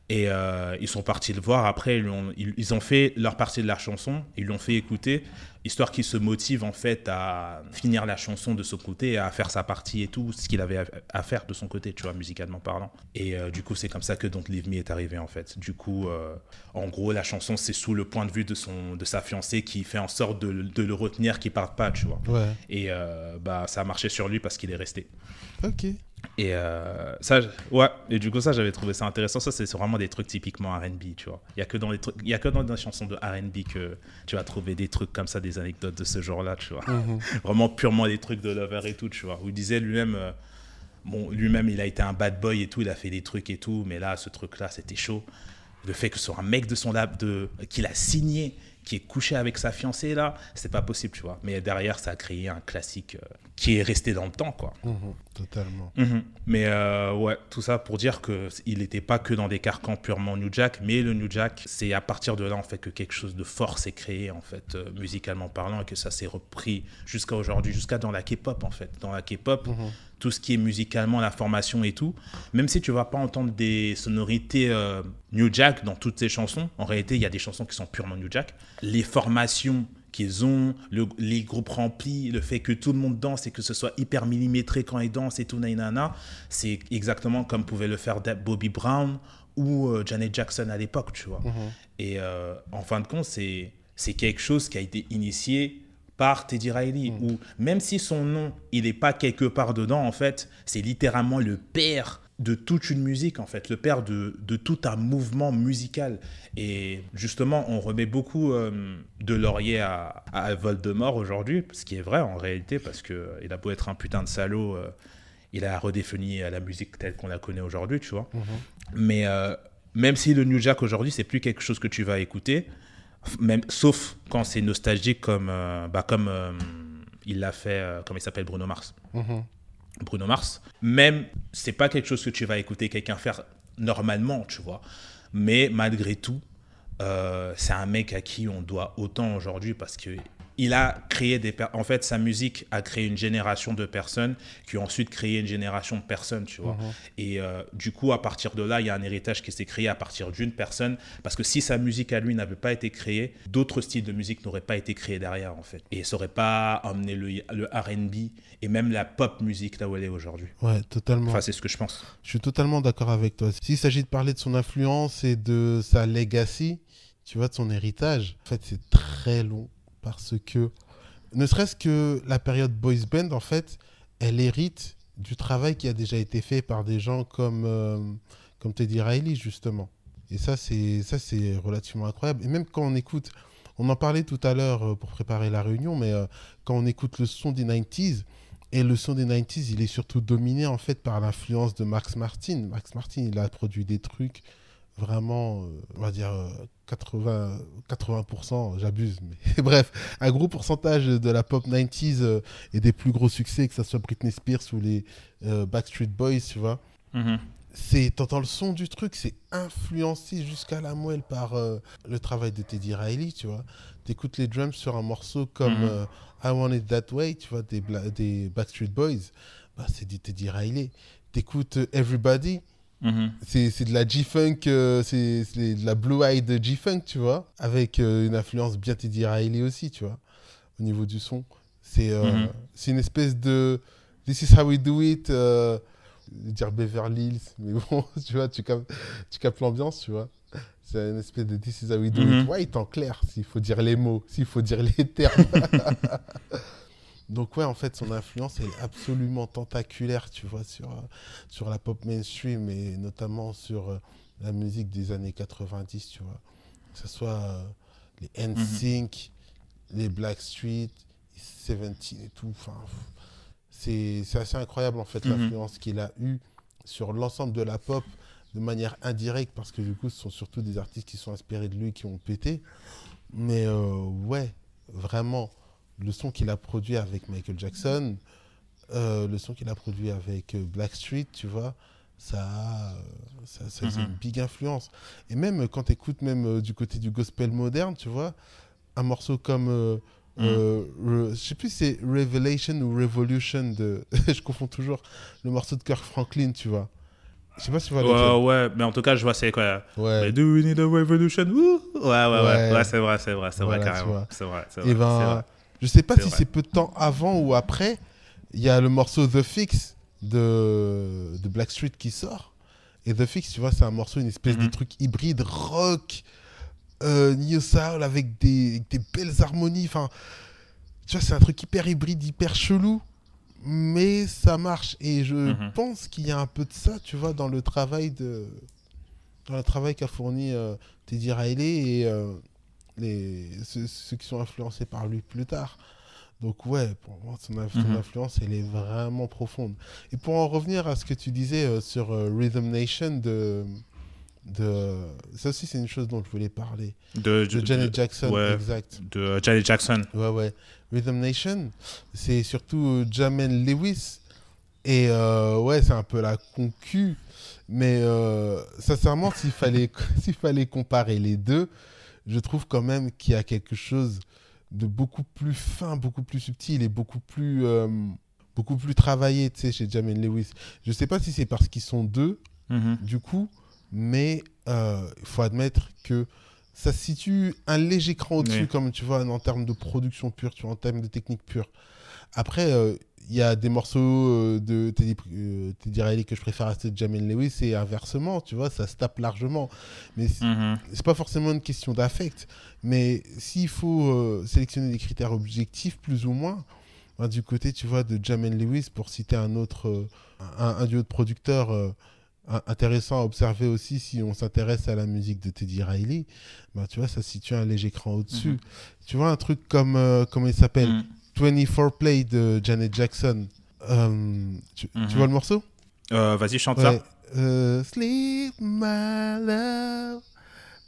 Et euh, ils sont partis le voir. Après, ils, ont, ils, ont fait leur partie de la chanson. Ils l'ont fait écouter, histoire qu'il se motive, en fait, à finir la chanson de son côté, à faire sa partie et tout, ce qu'il avait à, faire de son côté, tu vois, musicalement parlant. Et euh, du coup, c'est comme ça que Don't Leave Me est arrivé, en fait. Du coup, euh, en gros, la chanson, c'est sous le point de vue de, son, de sa fiancée qui fait en sorte de, de le retenir, qui parte pas, tu vois. Ouais. Et bah, ça a marché sur lui parce qu'il est resté. Ok. Et euh, ça, ouais. Et du coup, ça, j'avais trouvé ça intéressant. Ça, c'est vraiment des trucs typiquement R&B, tu vois. Il y a que dans les trucs, il y a que dans les chansons de R&B que tu vas trouver des trucs comme ça, des anecdotes de ce genre-là, tu vois. Mhm. Vraiment purement des trucs de lover et tout, tu vois. Où il disait lui-même, euh, bon, lui-même, il a été un bad boy et tout, il a fait des trucs et tout, mais là, ce truc-là, c'était chaud. le fait que ce soit un mec de son lab, de, qu'il a signé, qui est couché avec sa fiancée là, c'est pas possible, tu vois. Mais derrière, ça a créé un classique euh, qui est resté dans le temps, quoi. Mhm, totalement. Mhm. Mais euh, ouais, tout ça pour dire que il n'était pas que dans des carcans purement New Jack, mais le New Jack, c'est à partir de là en fait que quelque chose de fort s'est créé en fait euh, musicalement parlant et que ça s'est repris jusqu'à aujourd'hui, jusqu'à dans la K-pop en fait. Dans la K-pop, Mhm. Tout ce qui est musicalement, la formation et tout, même si tu vas pas entendre des sonorités euh, New Jack dans toutes ces chansons, en réalité, il y a des chansons qui sont purement New Jack. Les formations qu'ils ont, le- les groupes remplis, le fait que tout le monde danse et que ce soit hyper millimétré quand ils dansent et tout, c'est exactement comme pouvait le faire Bobby Brown ou euh, Janet Jackson à l'époque, tu vois. Et euh, en fin de compte, c'est c'est quelque chose qui a été initié par Teddy Riley, ou même si son nom, il n'est pas quelque part dedans, en fait, c'est littéralement le père de toute une musique, en fait, le père de, de tout un mouvement musical. Et justement, on remet beaucoup euh, de laurier à, à Voldemort aujourd'hui, ce qui est vrai en réalité, parce qu'il a beau être un putain de salaud, euh, il a redéfini la musique telle qu'on la connaît aujourd'hui, tu vois. Mais euh, même si le New Jack aujourd'hui, c'est plus quelque chose que tu vas écouter, même, sauf quand c'est nostalgique comme, euh, bah, comme euh, il l'a fait, euh, comme il s'appelle Bruno Mars. Mhm. Bruno Mars. Même, c'est pas quelque chose que tu vas écouter quelqu'un faire normalement, tu vois. Mais malgré tout, c'est un mec à qui on doit autant aujourd'hui parce que il a créé des en fait sa musique a créé une génération de personnes qui ont ensuite créé une génération de personnes tu vois. Et euh, du coup à partir de là il y a un héritage qui s'est créé à partir d'une personne parce que si sa musique à lui n'avait pas été créée d'autres styles de musique n'auraient pas été créés derrière en fait. Et ça aurait pas amené le, le R&B et même la pop musique là où elle est aujourd'hui. Ouais, totalement. enfin c'est ce que je pense. Je suis totalement d'accord avec toi. S'il s'agit de parler de son influence et de sa legacy, tu vois, de son héritage, en fait, c'est très long parce que, ne serait-ce que la période boys band, en fait, elle hérite du travail qui a déjà été fait par des gens comme, euh, comme Teddy Riley, justement. Et ça, c'est ça, c'est relativement incroyable. Et même quand on écoute, on en parlait tout à l'heure euh, pour préparer la réunion, mais euh, quand on écoute le son des 90s, et le son des 90s, il est surtout dominé en fait par l'influence de Max Martin. Max Martin, il a produit des trucs vraiment, on va dire 80, 80%, j'abuse, mais bref, un gros pourcentage de la pop 90s euh, et des plus gros succès, que ce soit Britney Spears ou les euh, Backstreet Boys, tu vois. C'est, t'entends le son du truc, c'est influencé jusqu'à la moelle par euh, le travail de Teddy Riley, tu vois. T'écoutes les drums sur un morceau comme Mhm. euh, I Want It That Way, tu vois, des, Bla- des Backstreet Boys, bah, c'est du Teddy Riley. T'écoutes Everybody, Mhm. c'est de la G-Funk, euh, c'est de la Blue-Eyed G-Funk, tu vois, avec euh, une influence bien Teddy Riley aussi, tu vois, au niveau du son. C'est euh, Mhm. c'est une espèce de This is how we do it, euh, dire Beverly Hills, mais bon, tu vois, tu captes, tu captes l'ambiance, tu vois. C'est une espèce de This is how we do Mhm. it white en clair, s'il faut dire les mots, s'il faut dire les termes. Donc ouais, en fait, son influence est absolument tentaculaire, tu vois, sur, euh, sur la pop mainstream et notamment sur euh, la musique des années 90, tu vois. Que ce soit euh, les NSYNC, les Blackstreet, les 17 et tout. Enfin, c'est assez incroyable, en fait, Mhm. l'influence qu'il a eue sur l'ensemble de la pop de manière indirecte, parce que du coup, ce sont surtout des artistes qui sont inspirés de lui qui ont pété. Mais euh, ouais, vraiment, le son qu'il a produit avec Michael Jackson, euh, le son qu'il a produit avec euh, Blackstreet, tu vois, ça a, ça, ça- c'est Mhm. une big influence. Et même euh, quand tu écoutes même euh, du côté du gospel moderne, tu vois, un morceau comme... euh, Mhm. euh, je sais plus si c'est Revelation ou Revolution de... je confonds toujours le morceau de Kirk Franklin, tu vois. Je sais pas si tu vois. Ouais, ouais, mais en tout cas, je vois c'est quoi. Ouais. Do we need a revolution? Wouh ouais, ouais, ouais, Ouais. ouais, c'est vrai, c'est vrai, c'est Voilà, vrai, carrément. C'est vrai, c'est Et vrai. c'est ben, vrai. Je sais pas si c'est peu de temps avant ou après, il y a le morceau The Fix de, de Blackstreet qui sort. Et The Fix, tu vois, c'est un morceau, une espèce de Mhm. truc hybride rock, euh, New Soul avec des, avec des belles harmonies. Enfin, tu vois, c'est un truc hyper hybride, hyper chelou, mais ça marche. Et je Mhm. pense qu'il y a un peu de ça, tu vois, dans le travail de dans le travail qu'a fourni euh, Teddy Riley et euh, les, ceux, ceux qui sont influencés par lui plus tard. Donc ouais, pour moi, son, inf- son Mhm. influence, elle est vraiment profonde. Et pour en revenir à ce que tu disais euh, sur euh, Rhythm Nation de, De... Ça aussi, c'est une chose dont je voulais parler. De, De Janet Jackson, ouais. exact. de Janet Jackson. Ouais, ouais. Rhythm Nation, c'est surtout euh, Jamel Lewis. Et euh, ouais, c'est un peu la concu. Mais euh, sincèrement, s'il fallait, s'il fallait comparer les deux, je trouve quand même qu'il y a quelque chose de beaucoup plus fin, beaucoup plus subtil et beaucoup plus, euh, beaucoup plus travaillé tu sais, chez Jamel Lewis. Je sais pas si c'est parce qu'ils sont deux, Mhm. du coup, mais euh, il faut admettre que ça se situe un léger cran au-dessus, Oui. comme tu vois, en termes de production pure, tu vois, en termes de technique pure. Après, euh, il y a des morceaux euh, de Teddy, euh, Teddy Riley que je préfère à ceux de Jamel Lewis et inversement, tu vois, ça se tape largement. Mais c- Mhm. c'est pas forcément une question d'affect, mais s'il faut euh, sélectionner des critères objectifs, plus ou moins, ben, du côté, tu vois, de Jamel Lewis, pour citer un autre, euh, un, un duo de producteurs intéressant à observer aussi si on s'intéresse à la musique de Teddy Riley, ben, tu vois, ça se situe un léger cran au-dessus. Mhm. Tu vois, un truc comme, euh, comment il s'appelle? Mhm. 24 Play de Janet Jackson. Euh, tu, tu Mhm. vois le morceau? Euh, Vas-y, chante Ouais. ça. Euh, Sleep, my love.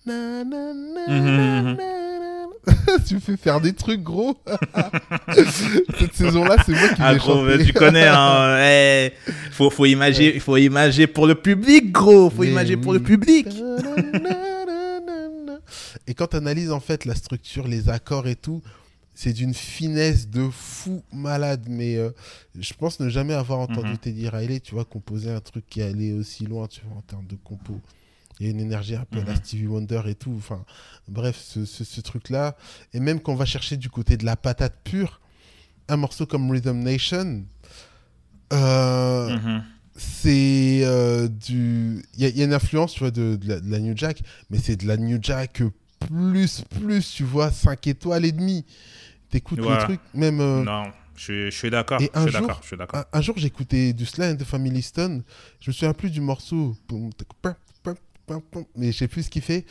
Na, na, na, na, na, na. tu me fais faire des trucs gros. Cette saison-là, c'est moi qui Ah gros, tu connais, hein. eh, faut, faut imager, faut imager pour le public, gros. Faut Mais imager pour le public. Et quand tu analyses en fait la structure, les accords et tout, c'est d'une finesse de fou malade. Mais euh, je pense ne jamais avoir entendu Mhm. Teddy Riley, tu vois, composer un truc qui allait aussi loin, tu vois, en termes de compo. Il y a une énergie un peu à la Mhm. Stevie Wonder et tout. Enfin, bref, ce, ce- ce truc-là. Et même quand on va chercher du côté de la patate pure, un morceau comme Rhythm Nation, euh, Mhm. c'est euh, du. Il y, a- il y a une influence, tu vois, de, de la, de la New Jack, mais c'est de la New Jack plus, plus, tu vois, 5 étoiles et demi. T'écoutes le Voilà. truc, même. euh, Non, je suis, je suis d'accord. Et Je un suis jour-. Je suis un, un jour, j'écoutais du Sly the Family Stone. Je me souviens plus du morceau. Mais je sais plus ce qu'il fait.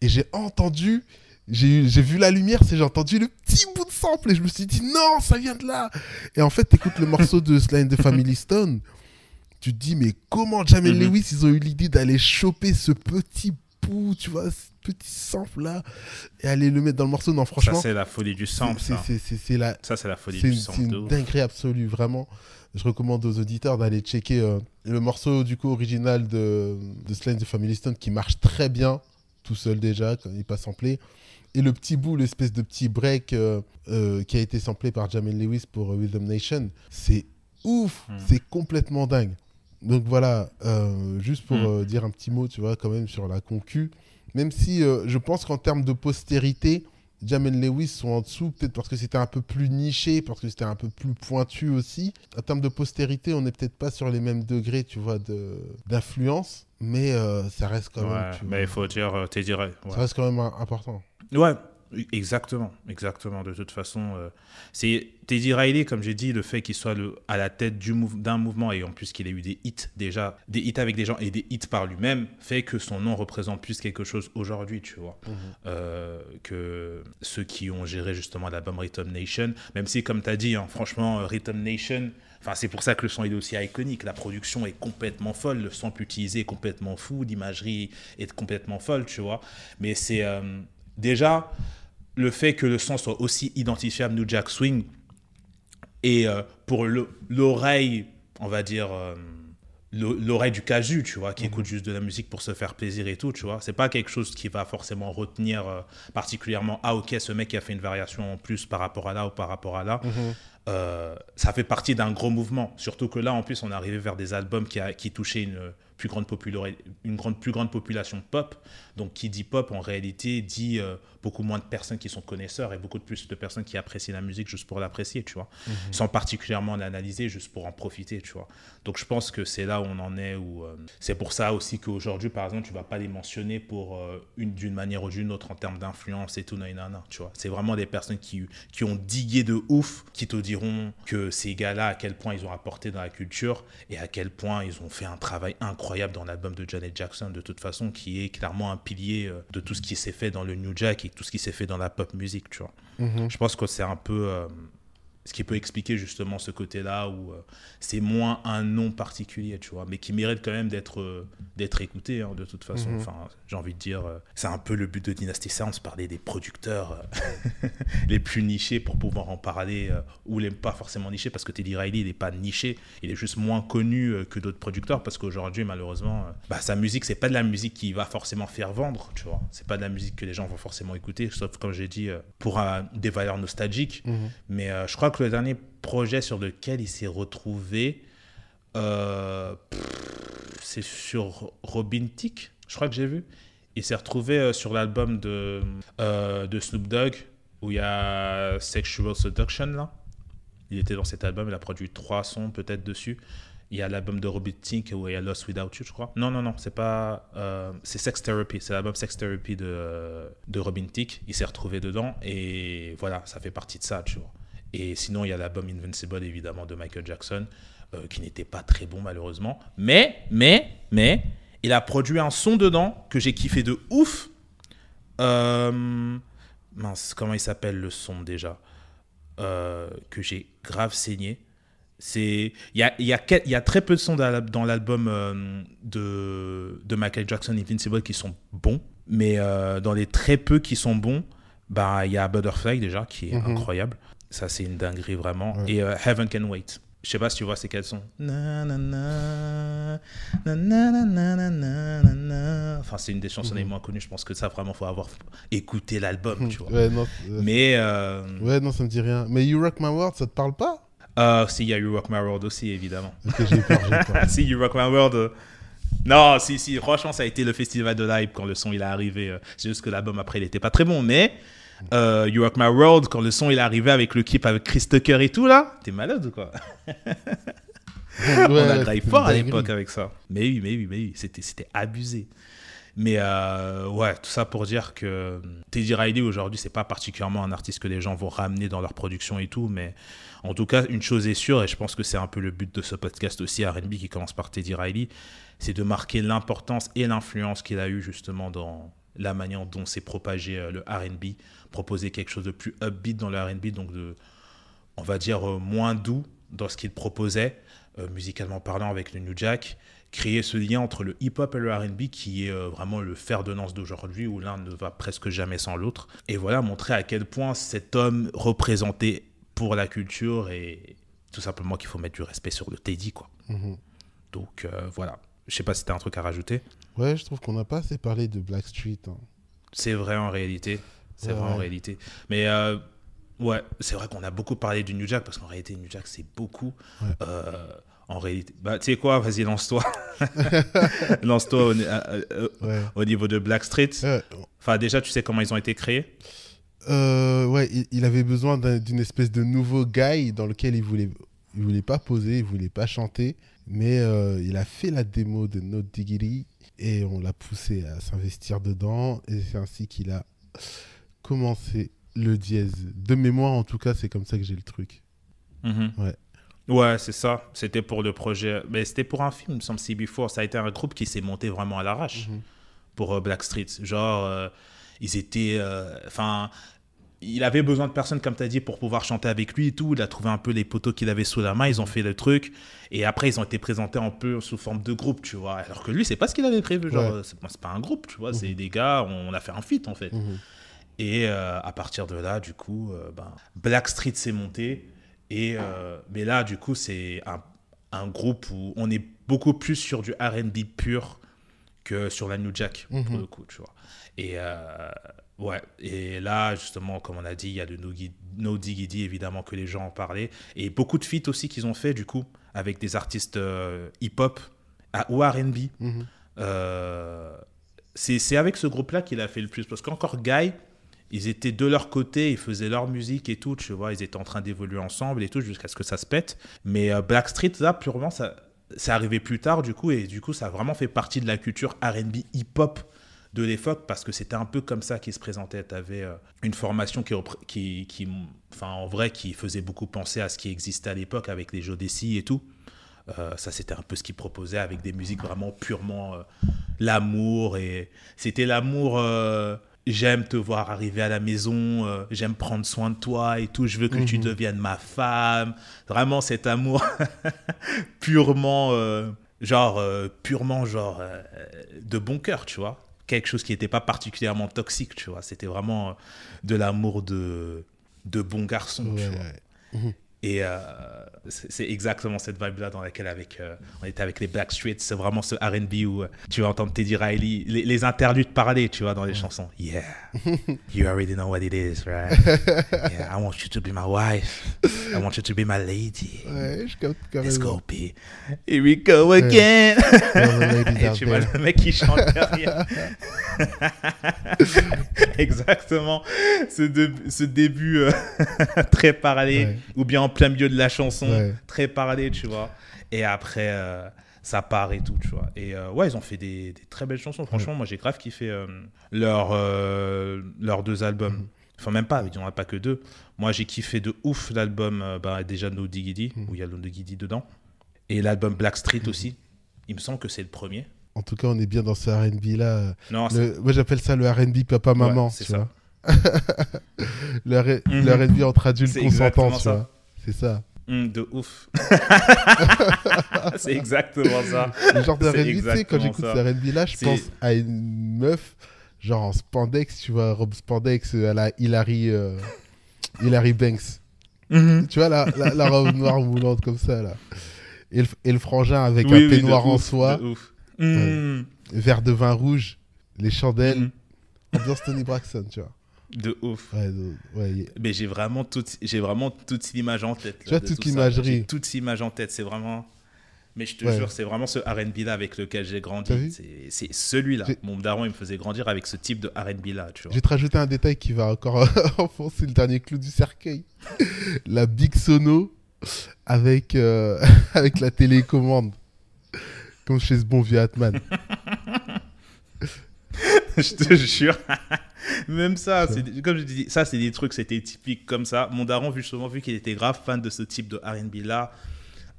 Et j'ai entendu. J'ai vu la lumière, c'est j'ai entendu le petit bout de sample et je me suis dit non, ça vient de là. Et en fait, t'écoutes le morceau de Sly the Family Stone, tu te dis mais comment Jamel Mhm. Lewis ils ont eu l'idée d'aller choper ce petit bout, tu vois, ce petit sample là et aller le mettre dans le morceau. Non, Ça, franchement, c'est la folie du sample, c'est- ça. c'est c'est- c'est la, Ça, c'est la folie du sample. c'est de une dinguerie absolue, vraiment. Je recommande aux auditeurs d'aller checker euh, le morceau du coup original de, de Sly and the Family Stone qui marche très bien, tout seul déjà, quand il n'est pas samplé. Et le petit bout, l'espèce de petit break euh, euh, qui a été samplé par Jamel Lewis pour Rhythm Nation, c'est ouf, Mm. c'est complètement dingue. Donc voilà, euh, juste pour Mm. euh, dire un petit mot, tu vois, quand même sur la concu. Même si euh, je pense qu'en termes de postérité, Jamel Lewis sont en dessous, peut-être parce que c'était un peu plus niché, parce que c'était un peu plus pointu aussi. En termes de postérité, on n'est peut-être pas sur les mêmes degrés, tu vois, d'influence, mais euh, ça reste quand même. Tu mais il faut dire, euh, t'es direct. Ouais. Ça reste quand même important. Ouais, exactement, exactement. De toute façon, euh, c'est Teddy Riley, comme j'ai dit, le fait qu'il soit le, à la tête du mouve- d'un mouvement et en plus qu'il ait eu des hits déjà, des hits avec des gens et des hits par lui-même, fait que son nom représente plus quelque chose aujourd'hui, tu vois, euh, que ceux qui ont géré justement l'album Rhythm Nation. Même si, comme tu as dit, hein, franchement, euh, Rhythm Nation. Enfin, c'est pour ça que le son il est aussi iconique. La production est complètement folle, le sample utilisé est complètement fou, l'imagerie est complètement folle, tu vois. Mais c'est euh, déjà le fait que le son soit aussi identifiable New Jack Swing et euh, pour le- l'oreille, on va dire euh, l'o- l'oreille du casu, tu vois, qui écoute juste de la musique pour se faire plaisir et tout, tu vois. C'est pas quelque chose qui va forcément retenir euh, particulièrement ah ok ce mec a fait une variation en plus par rapport à là ou par rapport à là. Euh, ça fait partie d'un gros mouvement. Surtout que là, en plus, on est arrivé vers des albums qui, a- qui touchaient une plus grande, une grande, plus grande population pop. Donc, qui dit pop, en réalité, dit euh, beaucoup moins de personnes qui sont connaisseurs et beaucoup de plus de personnes qui apprécient la musique juste pour l'apprécier, tu vois. Sans particulièrement l'analyser, juste pour en profiter, tu vois. Donc, je pense que c'est là où on en est. Où, euh, c'est pour ça aussi qu'aujourd'hui, par exemple, tu vas pas les mentionner pour euh, une d'une manière ou d'une autre en termes d'influence et tout, non, non, non, tu vois. C'est vraiment des personnes qui, qui ont digué de ouf, qui te diront que ces gars-là, à quel point ils ont apporté dans la culture et à quel point ils ont fait un travail incroyable dans l'album de Janet Jackson, de toute façon, qui est clairement un pilier euh, de tout ce qui s'est fait dans le New Jack et tout ce qui s'est fait dans la pop music, tu vois. Mhm. Je pense que c'est un peu. Ce qui peut expliquer justement ce côté-là où euh, c'est moins un nom particulier, tu vois, mais qui mérite quand même d'être euh, d'être écouté hein, de toute façon. Mhm. Enfin, j'ai envie de dire, euh, c'est un peu le but de Dynasty Sounds, parler des producteurs les plus nichés pour pouvoir en parler ou les pas forcément nichés parce que Teddy Riley il est pas niché, il est juste moins connu que d'autres producteurs parce qu'aujourd'hui malheureusement, bah, sa musique c'est pas de la musique qui va forcément faire vendre, tu vois, c'est pas de la musique que les gens vont forcément écouter, sauf comme j'ai dit pour des valeurs nostalgiques. Mhm. Mais je crois que le dernier projet sur lequel il s'est retrouvé, euh, c'est sur Robin Thicke, je crois que j'ai vu. Il s'est retrouvé euh, sur l'album de, euh, de Snoop Dogg, où il y a Sexual Seduction, là. Il était dans cet album, il a produit trois sons peut-être dessus. Il y a l'album de Robin Thicke où il y a Lost Without You, je crois. Non, non, non, c'est pas. c'est Sex Therapy, c'est l'album Sex Therapy de, de Robin Thicke. Il s'est retrouvé dedans et voilà, ça fait partie de ça, tu vois. Et sinon, il y a l'album Invincible, évidemment, de Michael Jackson, euh, qui n'était pas très bon, malheureusement. Mais, mais, mais, il a produit un son dedans que j'ai kiffé de ouf. Euh, mince, comment il s'appelle le son déjà Euh, Que j'ai grave saigné? C'est il y a, y, a, y a très peu de sons dans l'al- dans l'album de, de Michael Jackson Invincible qui sont bons, mais dans les très peu qui sont bons, bah il y a Butterfly déjà qui est Mhm. incroyable. Ça, c'est une dinguerie vraiment. Et euh, Heaven Can Wait. Je sais pas si tu vois ces quels sont. Enfin, c'est une des chansons les mhm. moins connues. Je pense que ça, vraiment, faut avoir écouté l'album, tu vois. Ouais, non, Mais. Euh, ouais, non, ça me dit rien. Mais You Rock My World, ça te parle pas? Euh, Si, il y a You Rock My World aussi, évidemment. Si, You Rock My World. Euh, non, si, si, franchement, ça a été le festival de live quand le son il est arrivé. C'est juste que l'album après, il n'était pas très bon, mais euh, You Rock My World, quand le son il est arrivé avec le clip avec Chris Tucker et tout là, t'es malade ou quoi? On a drive fort à l'époque avec ça. Mais oui, mais oui, mais oui, c'était, c'était abusé. Mais euh, ouais, tout ça pour dire que Teddy Riley aujourd'hui, c'est pas particulièrement un artiste que les gens vont ramener dans leur production et tout, mais en tout cas, une chose est sûre, et je pense que c'est un peu le but de ce podcast aussi, RB qui commence par Teddy Riley, c'est de marquer l'importance et l'influence qu'il a eu justement dans la manière dont s'est propagé euh, le RB, proposer quelque chose de plus upbeat dans le RB, donc de, on va dire, euh, moins doux dans ce qu'il proposait, euh, musicalement parlant avec le New Jack, créer ce lien entre le hip-hop et le RB qui est vraiment le fer de lance d'aujourd'hui où l'un ne va presque jamais sans l'autre. Et voilà, montrer à quel point cet homme représentait pour la culture et tout simplement qu'il faut mettre du respect sur le Teddy, quoi. Mhm. Donc voilà. Je sais pas si t'as un truc à rajouter. Ouais, je trouve qu'on n'a pas assez parlé de Blackstreet. hein. C'est vrai en réalité. C'est Ouais. vrai en réalité. Mais euh, ouais, c'est vrai qu'on a beaucoup parlé du New Jack parce qu'en réalité, New Jack, c'est beaucoup. Ouais. Euh, en réalité, bah, tu sais quoi, vas-y, lance-toi. lance-toi au, euh, euh, Ouais. au niveau de Blackstreet. Ouais, Enfin, déjà, tu sais comment ils ont été créés? Euh, ouais, il, il avait besoin d'un- d'une espèce de nouveau guy dans lequel il voulait, il voulait pas poser, il voulait pas chanter, mais euh, il a fait la démo de No Diggity et on l'a poussé à s'investir dedans et c'est ainsi qu'il a commencé le dièse. De mémoire, en tout cas, c'est comme ça que j'ai le truc. Mhm. Ouais. Ouais, c'est ça. C'était pour le projet. Mais c'était pour un film, il me semble, CB4. Ça a été un groupe qui s'est monté vraiment à l'arrache Mhm. pour euh, Blackstreet. Genre, euh, ils étaient. euh, Enfin. Il avait besoin de personnes, comme tu as dit, pour pouvoir chanter avec lui et tout. Il a trouvé un peu les poteaux qu'il avait sous la main. Ils ont fait le truc. Et après, ils ont été présentés un peu sous forme de groupe, tu vois. Alors que lui, c'est pas ce qu'il avait prévu. Genre, Ouais. euh, c'est c'est pas un groupe, tu vois. C'est Mhm. des gars, on a fait un feat, en fait. Mhm. Et euh, à partir de là, du coup, euh, ben, Blackstreet s'est monté. Et, euh, mais là, du coup, c'est un, un groupe où on est beaucoup plus sur du RB pur que sur la New Jack, pour Mhm. le coup, tu vois. Et ouais, et là, justement, comme on a dit, il y a de No, Diggity, évidemment, que les gens en parlaient. Et beaucoup de feats aussi qu'ils ont fait, du coup, avec des artistes euh, hip-hop ou RB. Mhm. Euh, c'est avec ce groupe-là qu'il a fait le plus. Parce qu'encore Guy, ils étaient de leur côté, ils faisaient leur musique et tout, tu vois, ils étaient en train d'évoluer ensemble et tout, jusqu'à ce que ça se pète. Mais euh, Blackstreet, là, purement, ça, c'est arrivé plus tard, du coup, et du coup, ça a vraiment fait partie de la culture RB hip-hop de l'époque, parce que c'était un peu comme ça qu'ils se présentaient. Tu avais une formation qui, repré- qui, qui, enfin, en vrai, qui faisait beaucoup penser à ce qui existait à l'époque avec les Jodeci et tout. Euh, ça, c'était un peu ce qu'ils proposaient avec des musiques vraiment purement euh, l'amour. Et c'était l'amour. euh, j'aime te voir arriver à la maison, euh, j'aime prendre soin de toi et tout, je veux que tu Mhm. deviennes ma femme. Vraiment cet amour purement, euh, genre, euh, purement, genre, euh, de bon cœur, tu vois. Quelque chose qui n'était pas particulièrement toxique, tu vois. C'était vraiment euh, de l'amour de, de bon garçon, tu Ouais, vois. ouais. Et euh, c'est exactement cette vibe-là dans laquelle avec, euh, on était avec les Backstreet. C'est vraiment ce RB où euh, tu vas entendre Teddy Riley, les, les interludes parler, tu vois, dans les chansons. Yeah, you already know what it is, right? Yeah, I want you to be my wife. I want you to be my lady. Ouais, je capte Let's go, B. Here we go again. Et tu vois le mec qui chante derrière. Exactement. Ce, de- ce début très parlé, Ouais. ou bien en plein milieu de la chanson, Ouais. très parlé, tu vois. Et après, euh, ça part et tout, tu vois. Et euh, ouais, ils ont fait des, des très belles chansons. Franchement, moi, j'ai grave kiffé euh, leur, euh, leurs deux albums. Mhm. Enfin, même pas, il n'y en a pas que deux. Moi, j'ai kiffé de ouf l'album, bah, déjà No Diggity, Mhm. où il y a No Diggity dedans. Et l'album Black Street aussi. Il me semble que c'est le premier. En tout cas, on est bien dans ce RB là. Non, Le- Moi, j'appelle ça le RB papa-maman. Ouais, c'est ça. vois. le R- le RB entre adultes consentants, tu ça. vois. C'est ça. Hum, de ouf. c'est exactement ça. Le genre de RB, tu sais, quand j'écoute ce RB là, je pense à une meuf, genre en spandex, tu vois, robe spandex euh, à la Hilary, euh, Hilary Banks. Mhm. Tu vois, la, la, la robe noire moulante comme ça, là. Et le, et le frangin avec Oui, un oui, peignoir en ouf, soie, de ouf. Hum, verre de vin rouge, les chandelles, mhm. ambiance Tony Braxton, tu vois. De ouf. Ouais, de- ouais, y- Mais j'ai vraiment toute, j'ai vraiment toute l'image en tête. Tu as toute tout l'imagerie. Toute l'image en tête. C'est vraiment. Mais je te Ouais. jure, c'est vraiment ce RB là avec lequel j'ai grandi. C'est celui-là. Mon daron, il me faisait grandir avec ce type de RB là, tu Je vois. vais te rajouter un détail qui va encore enfoncer le dernier clou du cercueil. la Big Sono avec, euh, avec la télécommande. Comme chez ce bon vieux Atman. je te jure. Même ça, c'est comme je dis, ça c'est des trucs, c'était typique comme ça. Mon daron, vu justement, vu qu'il était grave fan de ce type de R&B là,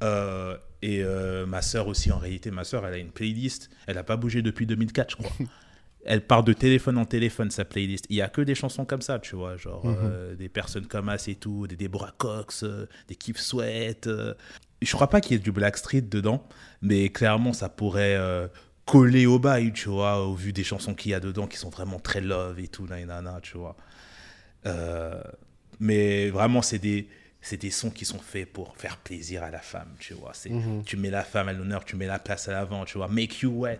euh, et euh, ma sœur aussi, en réalité, ma sœur, elle a une playlist, elle n'a pas bougé depuis 2004, je crois. Elle part de téléphone en téléphone, sa playlist. Il y a que des chansons comme ça, tu vois, genre euh, des personnes comme As et tout, des Deborah Cox, des Keith Sweat. Je crois pas qu'il y ait du Blackstreet dedans, mais clairement, ça pourrait euh, coller au bail, tu vois, au vu des chansons qu'il y a dedans qui sont vraiment très love et tout, nanana, tu vois. Euh, mais vraiment, c'est des, c'est des sons qui sont faits pour faire plaisir à la femme, tu vois. C'est, Mhm. Tu mets la femme à l'honneur, tu mets la place à l'avant, tu vois. Make you wet.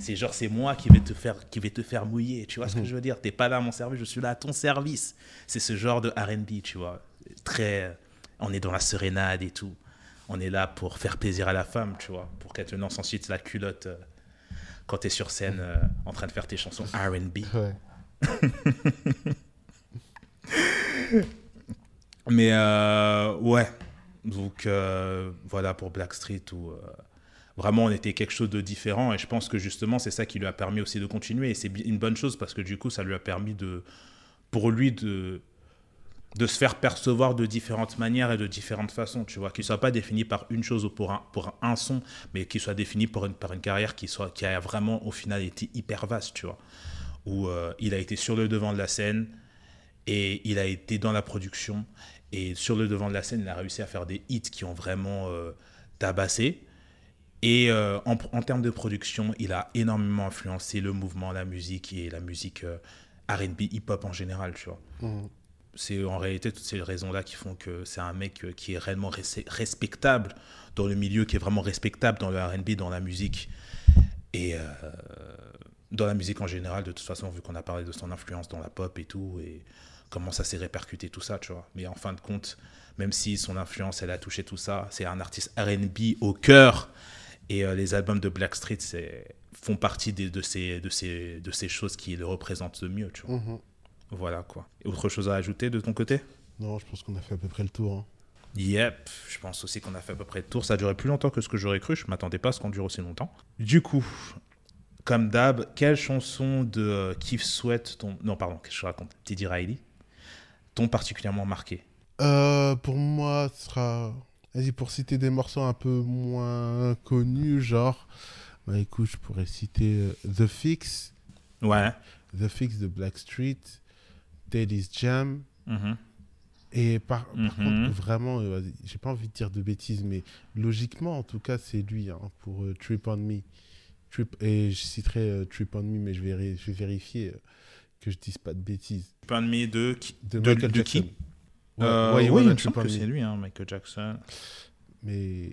C'est genre, c'est moi qui vais te faire, qui vais te faire mouiller, tu vois ce que je veux dire? T'es pas là à mon service, je suis là à ton service. C'est ce genre de R&B, tu vois. Très, on est dans la sérénade et tout. On est là pour faire plaisir à la femme, tu vois, pour qu'elle te lance ensuite la culotte quand t'es sur scène euh, en train de faire tes chansons R&B. Ouais. Mais euh, ouais, donc euh, voilà pour Blackstreet où vraiment on était quelque chose de différent et je pense que justement c'est ça qui lui a permis aussi de continuer et c'est une bonne chose parce que du coup ça lui a permis de pour lui de de se faire percevoir de différentes manières et de différentes façons, tu vois, qu'il soit pas défini par une chose ou pour un, pour un son, mais qu'il soit défini par une, par une carrière qui, soit, qui a vraiment au final été hyper vaste, tu vois, où euh, il a été sur le devant de la scène, et il a été dans la production et sur le devant de la scène il a réussi à faire des hits qui ont vraiment euh, tabassé. Et euh, en, en termes de production il a énormément influencé le mouvement la musique et la musique R&B hip hop en général tu vois. Mhm. C'est en réalité toutes ces raisons là qui font que c'est un mec euh, qui est réellement res- respectable dans le milieu qui est vraiment respectable dans le R&B dans la musique. Et euh, dans la musique en général de toute façon vu qu'on a parlé de son influence dans la pop et tout et comment ça s'est répercuté tout ça tu vois. Mais en fin de compte même si son influence elle a touché tout ça c'est un artiste R&B au cœur. Et euh, les albums de Blackstreet font partie de ces de ces de ces choses qui le représentent le mieux tu vois. Mhm. Voilà quoi et autre chose à ajouter de ton côté? Non, je pense qu'on a fait à peu près le tour. hein. Yep, je pense aussi qu'on a fait à peu près le tour. Ça a duré plus longtemps que ce que j'aurais cru. Je m'attendais pas à ce qu'on dure aussi longtemps. Du coup, comme d'hab, quelle chanson de euh, Keith Sweat, ton... non pardon, qu'est-ce que je raconte, Teddy Riley, t'ont particulièrement marqué? Euh, pour moi, ce sera. Vas-y, pour citer des morceaux un peu moins connus, genre. Bah écoute, je pourrais citer euh, The Fix. Ouais, The Fix de Blackstreet, Teddy's Jam. Mhm. Et par, par Mhm. contre, vraiment, euh, j'ai pas envie de dire de bêtises, mais logiquement, en tout cas, c'est lui hein, pour euh, Trip on Me. Trip, et je citerai euh, Trip on Me, mais je vais, je vais vérifier euh, que je dise pas de bêtises. Pas de mi de qui? De, De- Michael de qui? Jackson. Ouais, Euh, ouais, oui, ouais, me Trip on Me. c'est lui, hein, Michael Jackson. Mais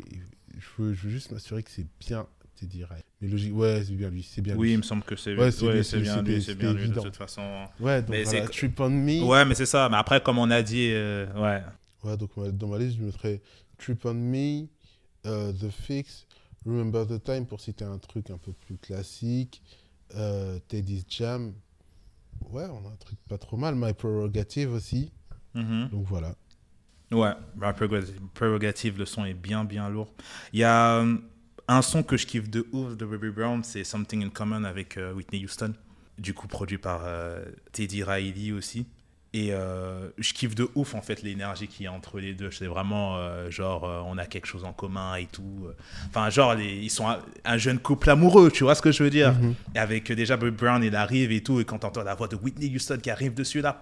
je veux, je veux juste m'assurer que c'est bien Teddy Riley. Mais logique, ouais, c'est bien lui, c'est bien Oui, il lui. me semble que c'est. Ouais, c'est bien c'était- lui, c'est bien c'était lui de toute façon. Ouais, donc Mais voilà, Trip on Me. Ouais, mais c'est ça. Mais après, comme on a dit, euh, ouais. Ouais, donc dans ma liste, je mettrais Trip on Me, euh, The Fix, Remember the Time pour citer un truc un peu plus classique, euh, Teddy's Jam. Ouais, on a un truc pas trop mal. My Prerogative aussi. Mhm. Donc voilà. Ouais, Prerogative, le son est bien, bien lourd. Il y a un son que je kiffe de ouf de Bobby Brown, c'est Something in Common avec euh, Whitney Houston. Du coup, produit par euh, Teddy Riley aussi. Et euh, je kiffe de ouf, en fait, l'énergie qu'il y a entre les deux. C'est vraiment euh, genre, euh, on a quelque chose en commun et tout. Enfin, genre, les- ils sont un, un jeune couple amoureux, tu vois ce que je veux dire? Mhm. Et avec déjà Bobby Brown, il arrive et tout, et quand t'entends la voix de Whitney Houston qui arrive dessus, là,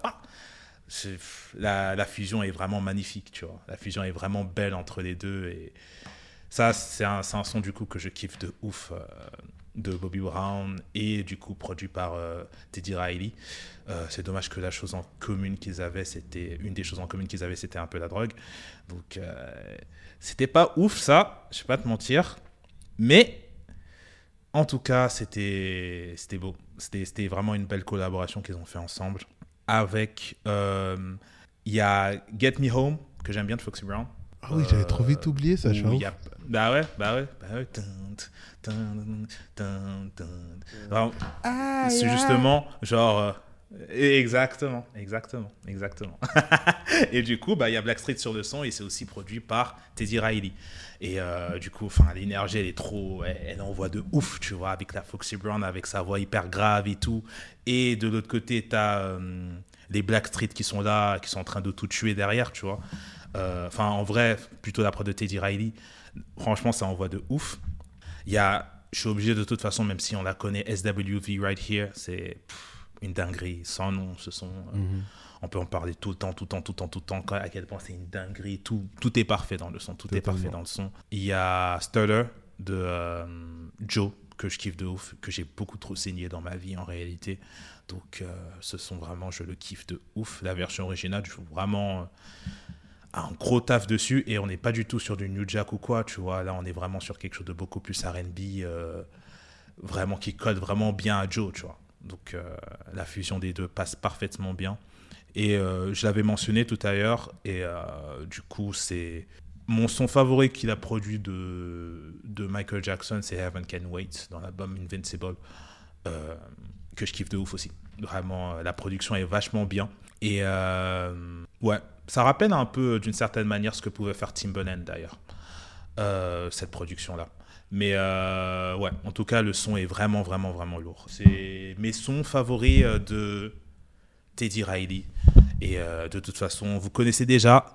pff, la, la fusion est vraiment magnifique, tu vois. La fusion est vraiment belle entre les deux. Et ça, c'est un, son du coup que je kiffe de ouf euh, de Bobby Brown et du coup produit par euh, Teddy Riley. Euh, c'est dommage que la chose en commune qu'ils avaient, c'était une des choses en commune qu'ils avaient, c'était un peu la drogue. Donc c'était pas ouf ça, je vais pas te mentir. Mais en tout cas, c'était c'était beau. C'était vraiment une belle collaboration qu'ils ont fait ensemble. Avec, il y a Get Me Home, que j'aime bien de Foxy Brown. Ah oui, j'avais trop vite oublié ça, je y a- Bah ouais, bah ouais, bah ouais. Vraiment, C'est justement genre. euh, Exactement, exactement, exactement. et du coup, bah, il y a Blackstreet sur le son et c'est aussi produit par Teddy Riley. Et euh, du coup, enfin, l'énergie, elle est trop, elle, elle envoie de ouf, tu vois, avec la Foxy Brown, avec sa voix hyper grave et tout. Et de l'autre côté, t'as euh, les Blackstreet qui sont là, qui sont en train de tout tuer derrière, tu vois. Euh, Enfin, en vrai, plutôt la prod de Teddy Riley. Franchement, ça envoie de ouf. Il y a, je suis obligé de toute façon, même si on la connaît, SWV Right Here, c'est une dinguerie, sans nom, ce sont. euh, Mhm. On peut en parler tout le temps, tout le temps, tout le temps, tout le temps, à quel point c'est une dinguerie. Tout, tout est parfait dans le son, tout est parfait dans le son. Il y a Stutter de euh, Joe, que je kiffe de ouf, que j'ai beaucoup trop saigné dans ma vie en réalité. Donc, euh, ce son vraiment, je le kiffe de ouf. La version originale, je trouve vraiment un gros taf dessus et on n'est pas du tout sur du New Jack ou quoi, tu vois. Là, on est vraiment sur quelque chose de beaucoup plus RB, euh, vraiment qui colle vraiment bien à Joe, tu vois. Donc, euh, la fusion des deux passe parfaitement bien. Et euh, je l'avais mentionné tout à l'heure, et du coup, c'est mon son favori qu'il a produit de, de Michael Jackson, c'est Heaven Can Wait dans l'album Invincible, que je kiffe de ouf aussi. Vraiment, la production est vachement bien. Et ouais, ça rappelle un peu d'une certaine manière ce que pouvait faire Timbaland d'ailleurs, euh, cette production-là. Mais euh, ouais, en tout cas, le son est vraiment, vraiment, vraiment lourd. C'est mes sons favoris euh, de Teddy Riley. Et de toute façon, vous connaissez déjà,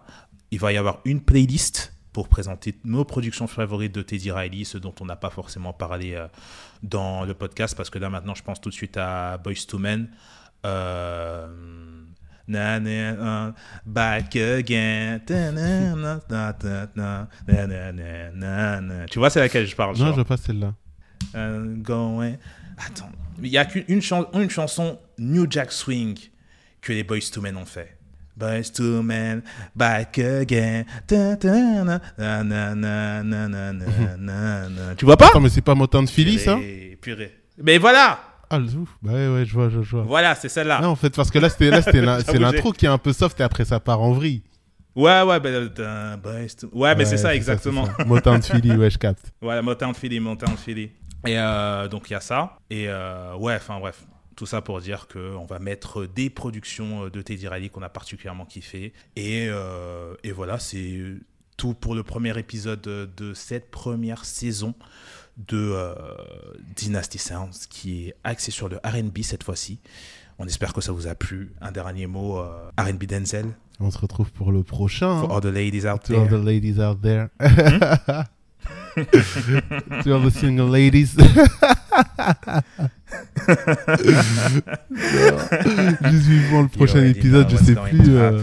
il va y avoir une playlist pour présenter nos productions favorites de Teddy Riley, ce dont on n'a pas forcément parlé dans le podcast, parce que là maintenant, je pense tout de suite à Boys to Men. Euh, Na, back again. Tu vois, c'est laquelle je parle. Non, genre. je vois pas celle-là. Euh, Attends, il y a qu'une une chanson New Jack Swing que les Boys to Men ont fait. Boys to Men, back again. Tu vois pas? Attends, mais c'est pas Motown de Philly, ça? Purée. Mais voilà ah, le ouf. Bah ouais, ouais, je vois, je, vois. Voilà, c'est celle-là. Non, en fait, parce que là, c'était là, c'était la- c'est l'intro qui est un peu soft et après ça part en vrille. Ouais, ouais, bah, euh, to- ouais, mais c'est ça, exactement. ça. Motown Philly, ouais, je capte. Voilà, Motown Philly, Motown Philly. Et euh, donc il y a ça. Et euh, ouais, enfin bref, tout ça pour dire qu'on va mettre des productions de Teddy Riley qu'on a particulièrement kiffé. Et, euh, et voilà, c'est tout pour le premier épisode de cette première saison de euh, Dynasty Sounds qui est axé sur le RB cette fois-ci. On espère que ça vous a plu. Un dernier mot, euh, RB Denzel, On se retrouve pour le prochain. for hein. all the ladies out To all there. the ladies out there. to all the single ladies. Juste vivement le prochain épisode, je sais plus, euh,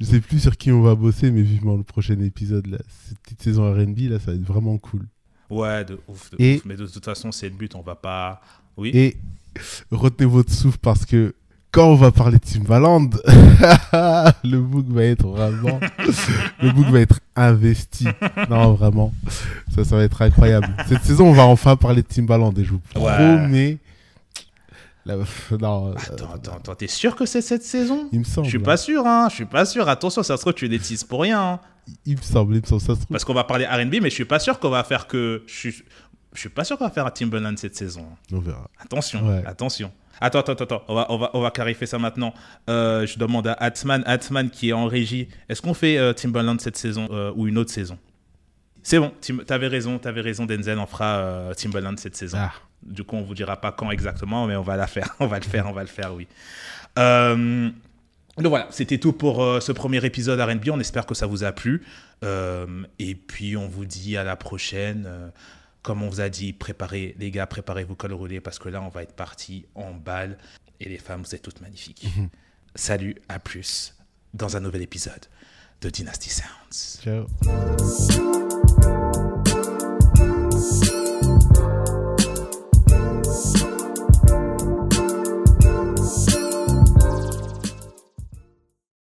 je sais plus sur qui on va bosser, mais vivement le prochain épisode là, cette petite saison R&B là, ça va être vraiment cool. Ouais, de ouf, de ouf. Mais de toute façon, c'est le but, on va pas. Oui. Et retenez votre souffle parce que quand on va parler de Timbaland, le book va être vraiment, le book va être investi. Non, vraiment, ça, ça va être incroyable. Cette saison, on va enfin parler de Timbaland et je vous promets. non, attends, attends, attends, t'es sûr que c'est cette saison? Il me semble. Je suis pas sûr, hein. Je suis pas sûr. Attention, ça se trouve tu es des pour rien. Hein. Il me semble, il me semble, ça se trouve. Parce qu'on va parler R&B, mais je suis pas sûr qu'on va faire que. Je suis, je suis pas sûr qu'on va faire un Timbaland cette saison. On verra. Attention, attention. Attends, attends, attends, on va, on va, on va clarifier ça maintenant. Euh, je demande à Atman, Atman qui est en régie, est-ce qu'on fait euh, Timbaland cette saison euh, ou une autre saison? C'est bon, t'avais raison, t'avais raison, Denzel, on fera Timbaland cette saison. Ah. Du coup, on vous dira pas quand exactement, mais on va la faire, on va le faire, on va le faire, oui. donc voilà, c'était tout pour ce premier épisode R&B. On espère que ça vous a plu. et puis, on vous dit à la prochaine comme on vous a dit, préparez, les gars, préparez-vous col roulé parce que là, on va être parti en balle. Et les femmes, vous êtes toutes magnifiques. Salut, à plus dans un nouvel épisode de Dynasty Sounds. Ciao.